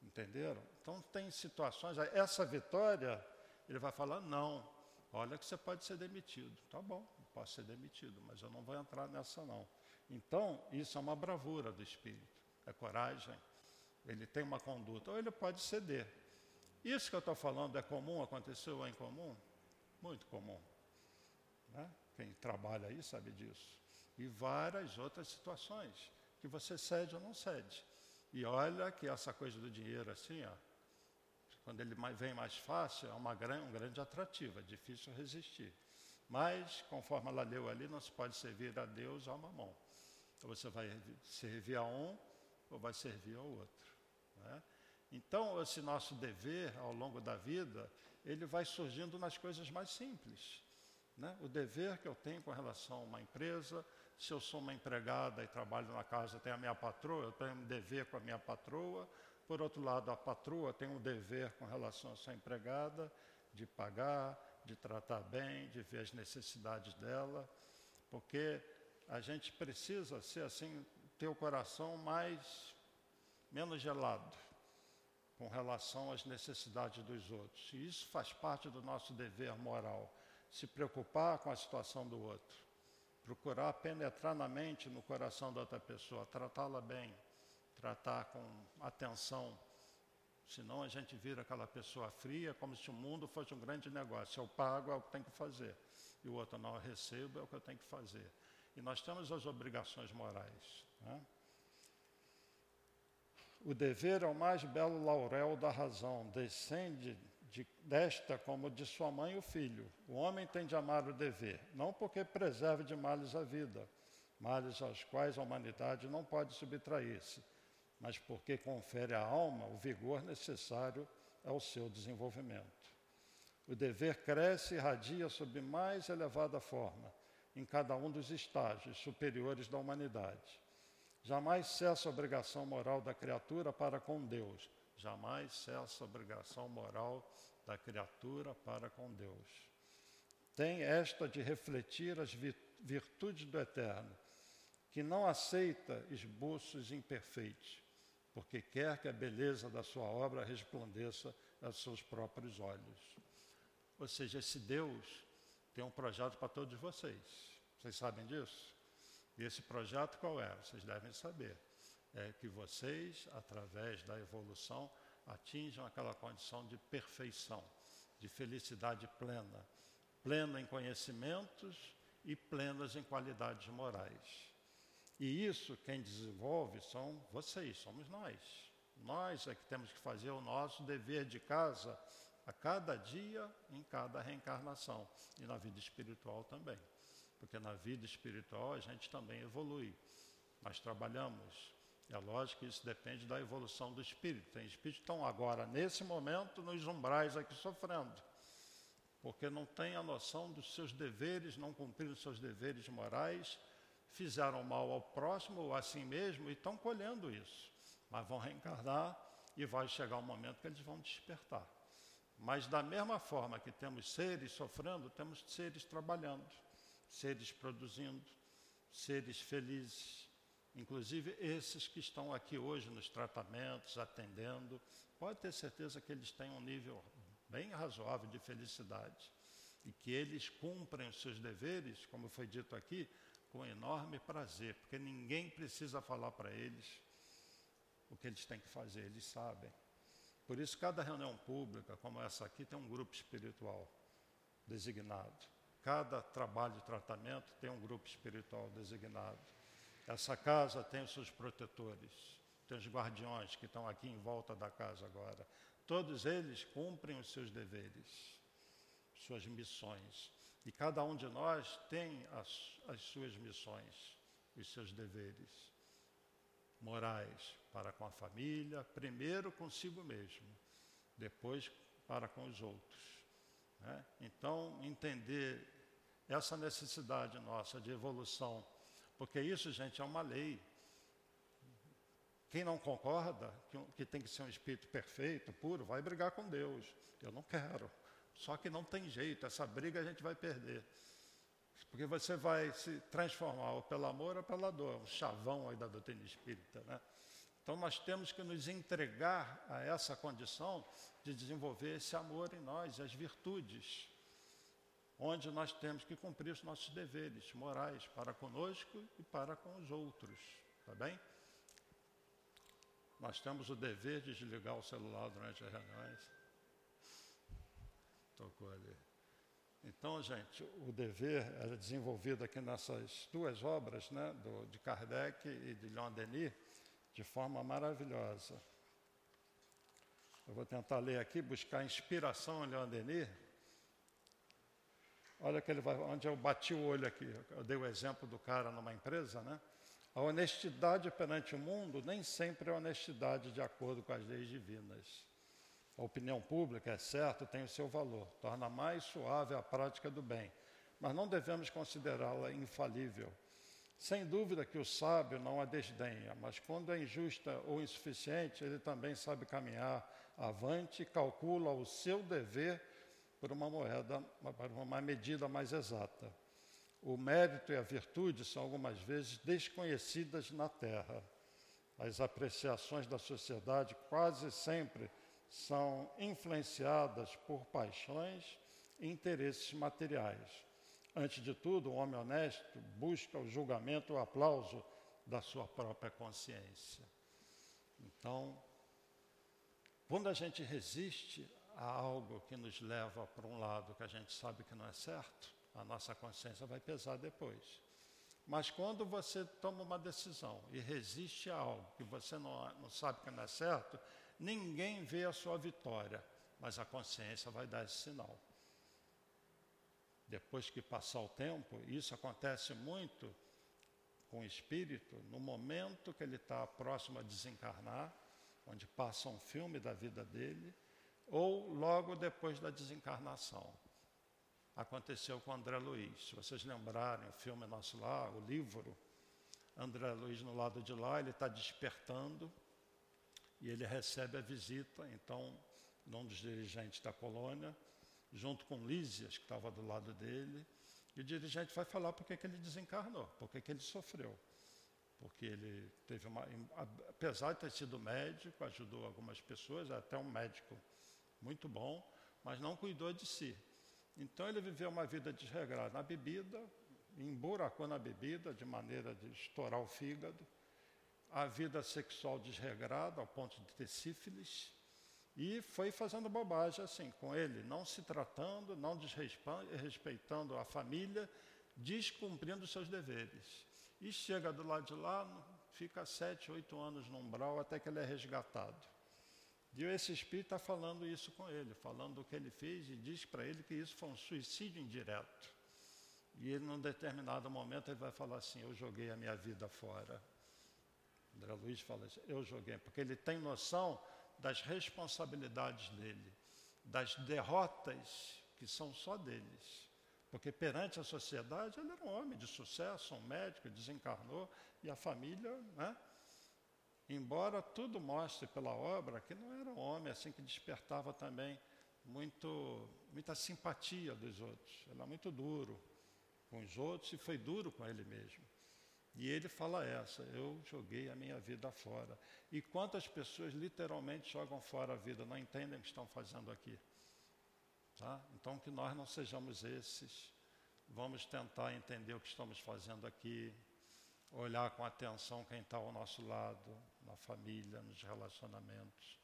Entenderam? Então tem situações, essa vitória, ele vai falar, não, olha que você pode ser demitido. Tá bom, posso ser demitido, mas eu não vou entrar nessa não. Então, isso é uma bravura do espírito, é coragem. Ele tem uma conduta, ou ele pode ceder. Isso que eu estou falando é comum, aconteceu ou é incomum? Muito comum. Né? Quem trabalha aí sabe disso e várias outras situações que você cede ou não cede. E olha que essa coisa do dinheiro assim, ó, quando ele vem mais fácil, é uma, um grande atrativo, é difícil resistir. Mas, conforme ela leu ali, não se pode servir a Deus ou a mamão. Então você vai servir a um ou vai servir ao outro. Né? Então, esse nosso dever ao longo da vida, ele vai surgindo nas coisas mais simples. Né? O dever que eu tenho com relação a uma empresa, se eu sou uma empregada e trabalho na casa, tenho a minha patroa, eu tenho um dever com a minha patroa. Por outro lado, a patroa tem um dever com relação à sua empregada, de pagar, de tratar bem, de ver as necessidades dela, porque a gente precisa ser assim, ter o coração mais menos gelado com relação às necessidades dos outros. E isso faz parte do nosso dever moral, se preocupar com a situação do outro, procurar penetrar na mente, no coração da outra pessoa, tratá-la bem, tratar com atenção. Senão a gente vira aquela pessoa fria, como se o mundo fosse um grande negócio. Eu pago é o que tem que fazer, e o outro não recebo é o que eu tenho que fazer. E nós temos as obrigações morais. Né? O dever é o mais belo laurel da razão, descende de, desta como de sua mãe o filho. O homem tem de amar o dever, não porque preserve de males a vida, males aos quais a humanidade não pode subtrair-se, mas porque confere à alma o vigor necessário ao seu desenvolvimento. O dever cresce e irradia sob mais elevada forma, em cada um dos estágios superiores da humanidade. Jamais cessa a obrigação moral da criatura para com Deus. Jamais cessa a obrigação moral da criatura para com Deus. Tem esta de refletir as virtudes do Eterno, que não aceita esboços imperfeitos, porque quer que a beleza da sua obra resplandeça aos seus próprios olhos. Ou seja, esse Deus tem um projeto para todos vocês. Vocês sabem disso? E esse projeto qual é? Vocês devem saber. É que vocês, através da evolução, atinjam aquela condição de perfeição, de felicidade plena, plena em conhecimentos e plenas em qualidades morais. E isso quem desenvolve são vocês, somos nós. Nós é que temos que fazer o nosso dever de casa a cada dia, em cada reencarnação e na vida espiritual também porque na vida espiritual a gente também evolui. Nós trabalhamos. É lógico que isso depende da evolução do espírito. Tem espíritos que estão agora, nesse momento, nos umbrais aqui sofrendo, porque não têm a noção dos seus deveres, não cumpriram seus deveres morais, fizeram mal ao próximo ou a si mesmo e estão colhendo isso. Mas vão reencarnar e vai chegar um momento que eles vão despertar. Mas da mesma forma que temos seres sofrendo, temos seres trabalhando seres produzindo, seres felizes, inclusive esses que estão aqui hoje nos tratamentos, atendendo, pode ter certeza que eles têm um nível bem razoável de felicidade e que eles cumprem os seus deveres, como foi dito aqui, com enorme prazer, porque ninguém precisa falar para eles o que eles têm que fazer, eles sabem. Por isso, cada reunião pública, como essa aqui, tem um grupo espiritual designado. Cada trabalho de tratamento tem um grupo espiritual designado. Essa casa tem os seus protetores, tem os guardiões que estão aqui em volta da casa agora. Todos eles cumprem os seus deveres, suas missões. E cada um de nós tem as, as suas missões, os seus deveres morais para com a família, primeiro consigo mesmo, depois para com os outros. Né? Então, entender essa necessidade nossa de evolução, porque isso, gente, é uma lei. Quem não concorda que, que tem que ser um espírito perfeito, puro, vai brigar com Deus. Eu não quero. Só que não tem jeito, essa briga a gente vai perder. Porque você vai se transformar ou pelo amor ou pela dor, um chavão aí da doutrina espírita, né? Então nós temos que nos entregar a essa condição de desenvolver esse amor em nós, as virtudes, onde nós temos que cumprir os nossos deveres morais para conosco e para com os outros, tá bem? Nós temos o dever de desligar o celular durante as reuniões. Tocou ali. Então, gente, o dever é desenvolvido aqui nessas duas obras, né, do, de Kardec e de Leon Denis, de forma maravilhosa. Eu vou tentar ler aqui, buscar inspiração em Leon Denis. Olha que ele vai, onde eu bati o olho aqui. Eu dei o exemplo do cara numa empresa, né? A honestidade perante o mundo nem sempre é honestidade de acordo com as leis divinas. A opinião pública, é certo, tem o seu valor, torna mais suave a prática do bem, mas não devemos considerá-la infalível. Sem dúvida que o sábio não a desdenha, mas quando é injusta ou insuficiente, ele também sabe caminhar avante calcula o seu dever por uma moeda, por uma medida mais exata. O mérito e a virtude são algumas vezes desconhecidas na terra. As apreciações da sociedade quase sempre são influenciadas por paixões e interesses materiais. Antes de tudo, o homem honesto busca o julgamento e o aplauso da sua própria consciência. Então, quando a gente resiste a algo que nos leva para um lado que a gente sabe que não é certo, a nossa consciência vai pesar depois. Mas quando você toma uma decisão e resiste a algo que você não, não sabe que não é certo, ninguém vê a sua vitória, mas a consciência vai dar esse sinal. Depois que passar o tempo, isso acontece muito com o espírito, no momento que ele está próximo a desencarnar, onde passa um filme da vida dele, ou logo depois da desencarnação aconteceu com André Luiz. Se vocês lembrarem, o filme nosso lá, o livro, André Luiz no lado de lá, ele está despertando e ele recebe a visita, então, de um dos dirigentes da colônia, junto com Lísias, que estava do lado dele, e o dirigente vai falar por que ele desencarnou, por que ele sofreu. Porque ele teve uma. Apesar de ter sido médico, ajudou algumas pessoas, até um médico muito bom, mas não cuidou de si. Então ele viveu uma vida desregrada na bebida, emburacou na bebida de maneira de estourar o fígado, a vida sexual desregrada ao ponto de ter sífilis, e foi fazendo bobagem assim com ele, não se tratando, não desrespeitando a família, descumprindo seus deveres. E chega do lado de lá, fica sete, oito anos no umbral até que ele é resgatado. E esse espírito está falando isso com ele, falando do que ele fez e diz para ele que isso foi um suicídio indireto. E ele, num determinado momento, ele vai falar assim: Eu joguei a minha vida fora. André Luiz fala assim: Eu joguei, porque ele tem noção das responsabilidades dele, das derrotas que são só deles. Porque perante a sociedade ele era um homem de sucesso, um médico, desencarnou, e a família, né? Embora tudo mostre pela obra que não era um homem assim que despertava também muito, muita simpatia dos outros. Ele era muito duro com os outros e foi duro com ele mesmo. E ele fala essa, eu joguei a minha vida fora. E quantas pessoas literalmente jogam fora a vida, não entendem o que estão fazendo aqui. Tá? Então que nós não sejamos esses. Vamos tentar entender o que estamos fazendo aqui, olhar com atenção quem está ao nosso lado, na família, nos relacionamentos.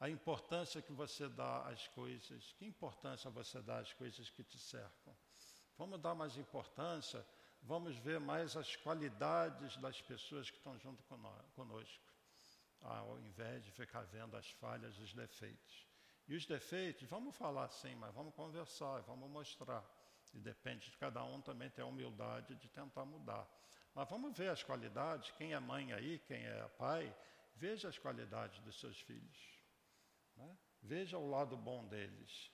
A importância que você dá às coisas, que importância você dá às coisas que te cercam. Vamos dar mais importância, vamos ver mais as qualidades das pessoas que estão junto conosco, ao invés de ficar vendo as falhas, os defeitos. E os defeitos, vamos falar sim, mas vamos conversar, vamos mostrar. E depende de cada um também ter a humildade de tentar mudar. Mas vamos ver as qualidades, quem é mãe aí, quem é pai, veja as qualidades dos seus filhos. Né? Veja o lado bom deles.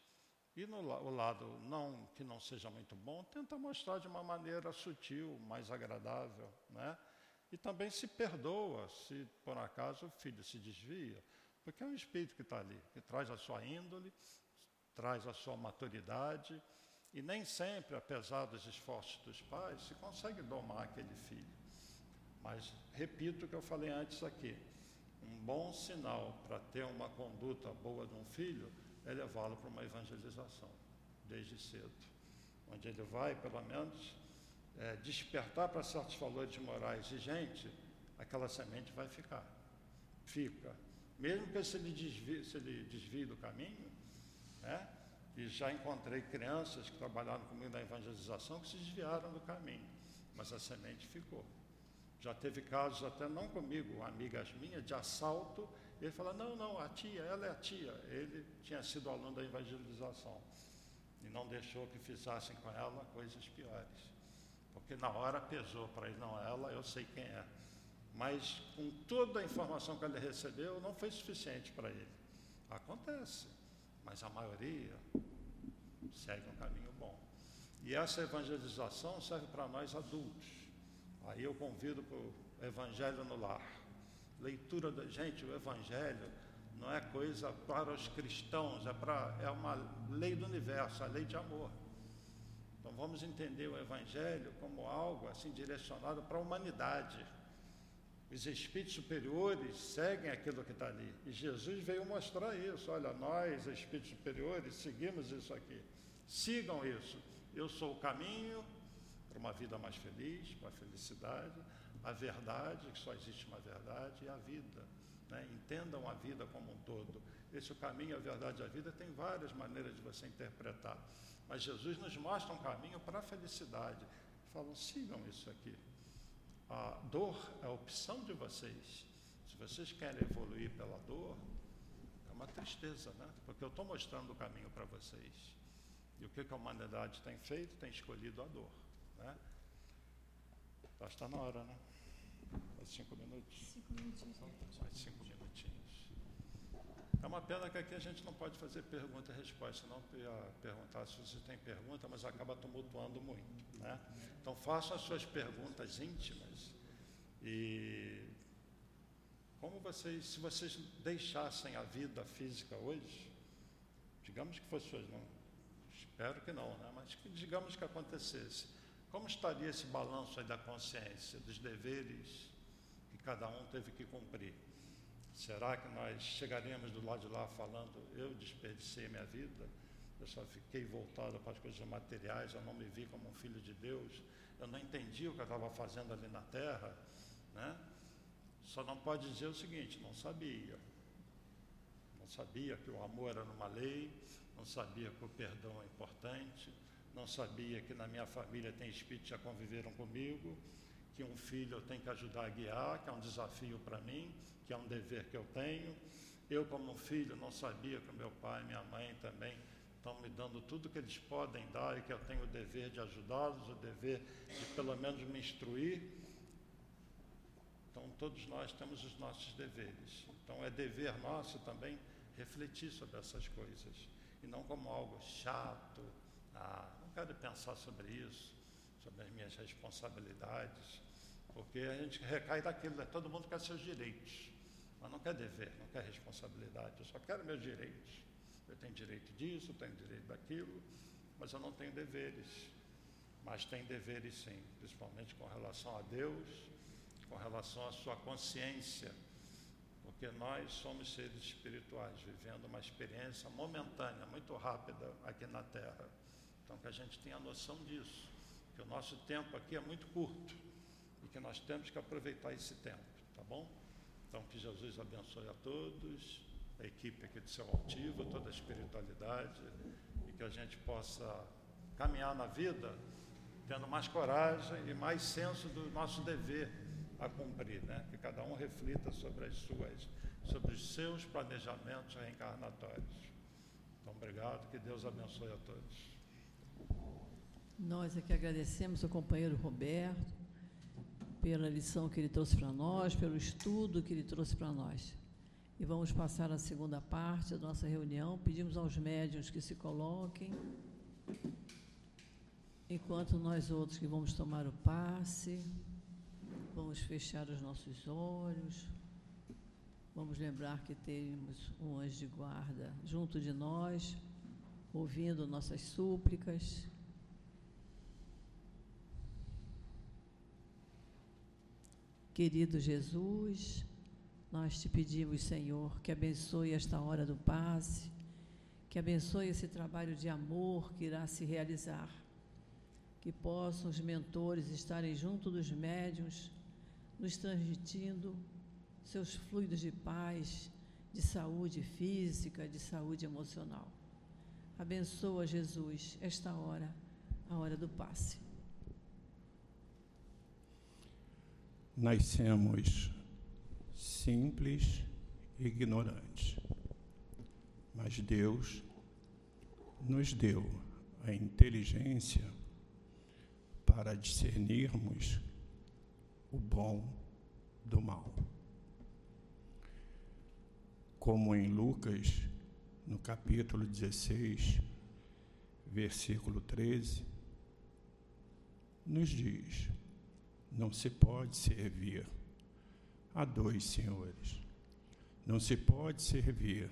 E no o lado não que não seja muito bom, tenta mostrar de uma maneira sutil, mais agradável. Né? E também se perdoa se por acaso o filho se desvia, porque é um espírito que está ali, que traz a sua índole, traz a sua maturidade e nem sempre, apesar dos esforços dos pais, se consegue domar aquele filho. Mas repito o que eu falei antes aqui: um bom sinal para ter uma conduta boa de um filho é levá-lo para uma evangelização, desde cedo. Onde ele vai, pelo menos, é, despertar para certos valores morais e gente, aquela semente vai ficar. Fica. Mesmo que se ele desvie, se ele desvie do caminho, né? E já encontrei crianças que trabalharam comigo na evangelização que se desviaram do caminho, mas a semente ficou. Já teve casos até não comigo, amigas minhas, de assalto. Ele falou, não, não, a tia, ela é a tia. Ele tinha sido aluno da evangelização e não deixou que fizessem com ela coisas piores. Porque na hora pesou para ele, não, ela eu sei quem é. Mas com toda a informação que ele recebeu, não foi suficiente para ele. Acontece, mas a maioria segue um caminho bom. E essa evangelização serve para nós adultos. Aí eu convido para o Evangelho no Lar. Leitura da gente, o Evangelho não é coisa para os cristãos, é, para, é uma lei do universo, a lei de amor. Então vamos entender o Evangelho como algo assim direcionado para a humanidade. Os espíritos superiores seguem aquilo que está ali. E Jesus veio mostrar isso. Olha, nós, espíritos superiores, seguimos isso aqui. Sigam isso. Eu sou o caminho para uma vida mais feliz, para a felicidade, a verdade, que só existe uma verdade, e a vida. Né? Entendam a vida como um todo. Esse o caminho, a verdade e a vida tem várias maneiras de você interpretar. Mas Jesus nos mostra um caminho para a felicidade. Falam, sigam isso aqui. A dor é a opção de vocês. Se vocês querem evoluir pela dor, é uma tristeza, né? Porque eu estou mostrando o caminho para vocês. E o que, que a humanidade tem feito? Tem escolhido a dor. Né? Já está na hora, né? Mais cinco minutos? Cinco minutinhos. Mais cinco minutinhos. É uma pena que aqui a gente não pode fazer pergunta e resposta, não perguntar se você tem pergunta, mas acaba tumultuando muito. Né? Então façam as suas perguntas íntimas e como vocês, se vocês deixassem a vida física hoje, digamos que fosse hoje, não, espero que não, né? mas que, digamos que acontecesse, como estaria esse balanço da consciência, dos deveres que cada um teve que cumprir? Será que nós chegaremos do lado de lá falando, eu desperdicei minha vida, eu só fiquei voltado para as coisas materiais, eu não me vi como um filho de Deus, eu não entendi o que eu estava fazendo ali na terra, né? Só não pode dizer o seguinte, não sabia. Não sabia que o amor era numa lei, não sabia que o perdão é importante, não sabia que na minha família tem espíritos que já conviveram comigo, que um filho eu tenho que ajudar a guiar, que é um desafio para mim, que é um dever que eu tenho. Eu, como filho, não sabia que meu pai e minha mãe também estão me dando tudo que eles podem dar e que eu tenho o dever de ajudá-los, o dever de pelo menos me instruir. Então, todos nós temos os nossos deveres. Então, é dever nosso também refletir sobre essas coisas e não como algo chato. Ah, não quero pensar sobre isso, sobre as minhas responsabilidades, porque a gente recai daquilo, né? todo mundo quer seus direitos mas não quer dever, não quer responsabilidade. Eu só quero meus direitos. Eu tenho direito disso, tenho direito daquilo, mas eu não tenho deveres. Mas tem deveres sim, principalmente com relação a Deus, com relação à sua consciência, porque nós somos seres espirituais, vivendo uma experiência momentânea, muito rápida aqui na Terra. Então que a gente tenha noção disso, que o nosso tempo aqui é muito curto e que nós temos que aproveitar esse tempo, tá bom? Então, que Jesus abençoe a todos, a equipe aqui do Seu Altivo, toda a espiritualidade, e que a gente possa caminhar na vida tendo mais coragem e mais senso do nosso dever a cumprir, né? Que cada um reflita sobre as suas, sobre os seus planejamentos reencarnatórios. Então, obrigado, que Deus abençoe a todos. Nós aqui agradecemos ao companheiro Roberto pela lição que ele trouxe para nós, pelo estudo que ele trouxe para nós. E vamos passar a segunda parte da nossa reunião. Pedimos aos médiuns que se coloquem, enquanto nós outros que vamos tomar o passe, vamos fechar os nossos olhos, vamos lembrar que temos um anjo de guarda junto de nós, ouvindo nossas súplicas Querido Jesus, nós te pedimos, Senhor, que abençoe esta hora do passe, que abençoe esse trabalho de amor que irá se realizar, que possam os mentores estarem junto dos médiuns, nos transmitindo seus fluidos de paz, de saúde física, de saúde emocional. Abençoa, Jesus, esta hora, a hora do passe. Nascemos simples e ignorantes. Mas Deus nos deu a inteligência para discernirmos o bom do mal. Como em Lucas, no capítulo 16, versículo 13, nos diz: não se pode servir a dois senhores. Não se pode servir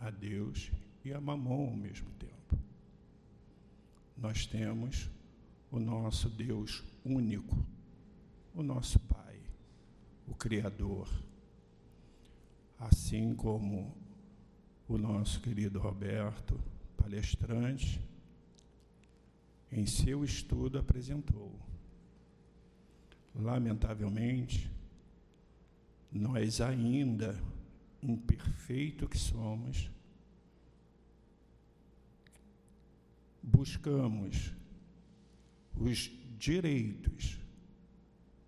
a Deus e a Mamon ao mesmo tempo. Nós temos o nosso Deus único, o nosso Pai, o Criador. Assim como o nosso querido Roberto, palestrante, em seu estudo apresentou. Lamentavelmente, nós ainda, imperfeito que somos, buscamos os direitos,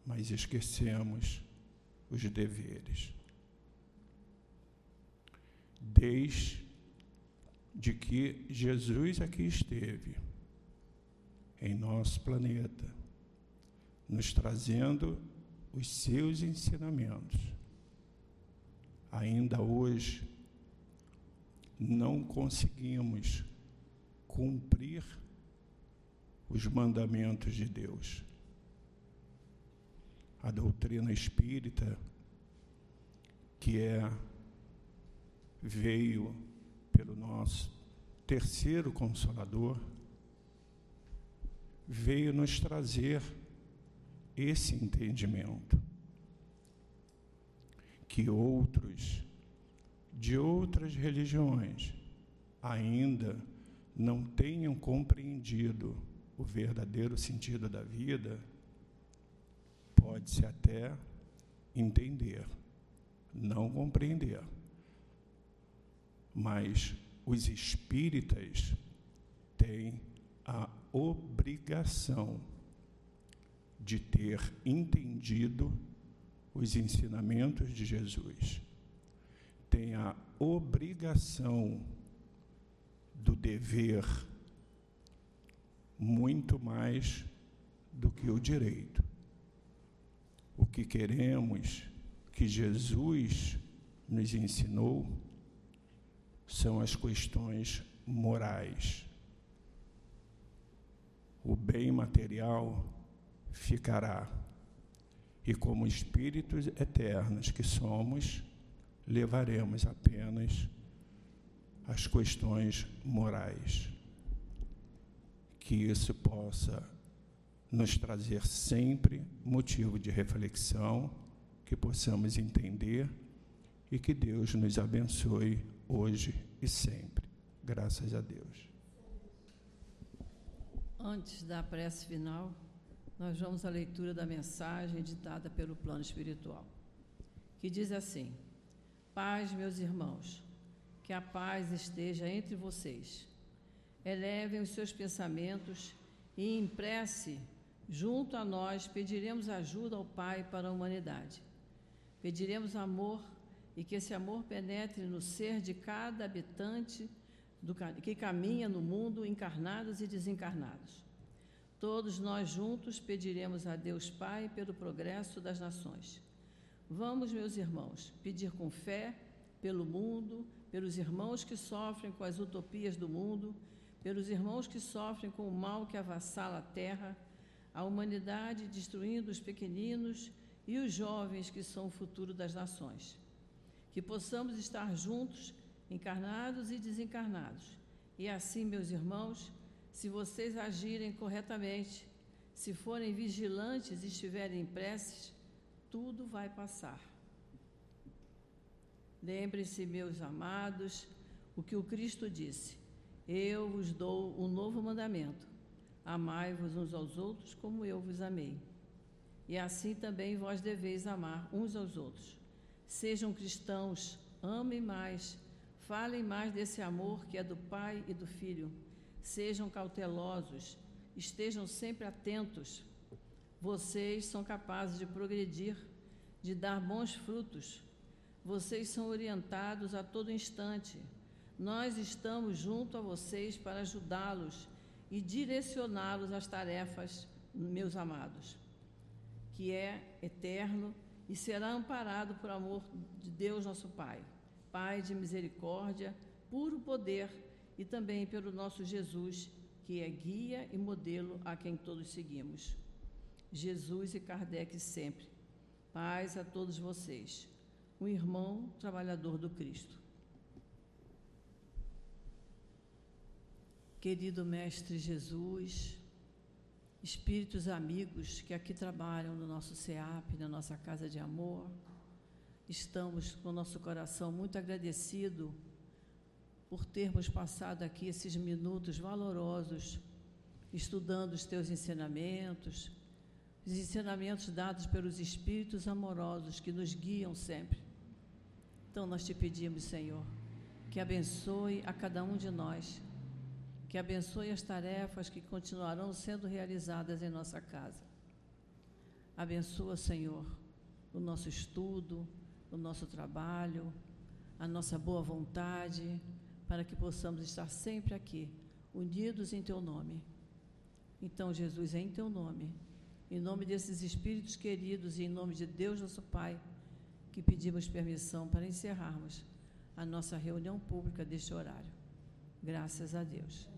mas esquecemos os deveres. Desde que Jesus aqui esteve, em nosso planeta, nos trazendo os seus ensinamentos. Ainda hoje, não conseguimos cumprir os mandamentos de Deus. A doutrina espírita, que é veio pelo nosso terceiro consolador, veio nos trazer esse entendimento que outros de outras religiões ainda não tenham compreendido o verdadeiro sentido da vida, pode-se até entender, não compreender. Mas os espíritas têm a obrigação de ter entendido os ensinamentos de Jesus. Tem a obrigação do dever muito mais do que o direito. O que queremos que Jesus nos ensinou são as questões morais. O bem material ficará, e como espíritos eternos que somos, levaremos apenas as questões morais que isso possa nos trazer sempre motivo de reflexão, que possamos entender e que Deus nos abençoe hoje e sempre. Graças a Deus. Antes da prece final, nós vamos à leitura da mensagem ditada pelo plano espiritual, que diz assim: Paz, meus irmãos, que a paz esteja entre vocês elevem os seus pensamentos e em prece, junto a nós, pediremos ajuda ao Pai para a humanidade. Pediremos amor e que esse amor penetre no ser de cada habitante do, que caminha no mundo, encarnados e desencarnados. Todos nós juntos pediremos a Deus Pai pelo progresso das nações. Vamos, meus irmãos, pedir com fé pelo mundo, pelos irmãos que sofrem com as utopias do mundo pelos irmãos que sofrem com o mal que avassala a terra, a humanidade destruindo os pequeninos e os jovens que são o futuro das nações. Que possamos estar juntos, encarnados e desencarnados. E assim, meus irmãos, se vocês agirem corretamente, se forem vigilantes e estiverem em preces, tudo vai passar. Lembrem-se, meus amados, o que o Cristo disse: eu vos dou um novo mandamento: amai-vos uns aos outros como eu vos amei. E assim também vós deveis amar uns aos outros. Sejam cristãos, amem mais, falem mais desse amor que é do Pai e do Filho. Sejam cautelosos, estejam sempre atentos. Vocês são capazes de progredir, de dar bons frutos. Vocês são orientados a todo instante nós estamos junto a vocês para ajudá-los e direcioná-los às tarefas meus amados, que é eterno e será amparado por amor de Deus nosso Pai, Pai de misericórdia, puro poder e também pelo nosso Jesus, que é guia e modelo a quem todos seguimos. Jesus e Kardec sempre. Paz a todos vocês. Um irmão trabalhador do Cristo. Querido Mestre Jesus, espíritos amigos que aqui trabalham no nosso CEAP, na nossa casa de amor, estamos com o nosso coração muito agradecido por termos passado aqui esses minutos valorosos estudando os teus ensinamentos, os ensinamentos dados pelos espíritos amorosos que nos guiam sempre. Então nós te pedimos, Senhor, que abençoe a cada um de nós, que abençoe as tarefas que continuarão sendo realizadas em nossa casa. Abençoa, Senhor, o nosso estudo, o nosso trabalho, a nossa boa vontade, para que possamos estar sempre aqui, unidos em Teu nome. Então, Jesus, é em Teu nome, em nome desses espíritos queridos e em nome de Deus, nosso Pai, que pedimos permissão para encerrarmos a nossa reunião pública deste horário. Graças a Deus.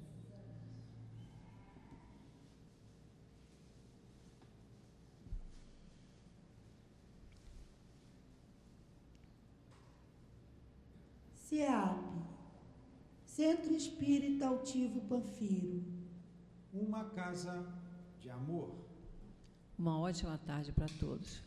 CEAP Centro Espírita Altivo Panfiro. Uma casa de amor. Uma ótima tarde para todos.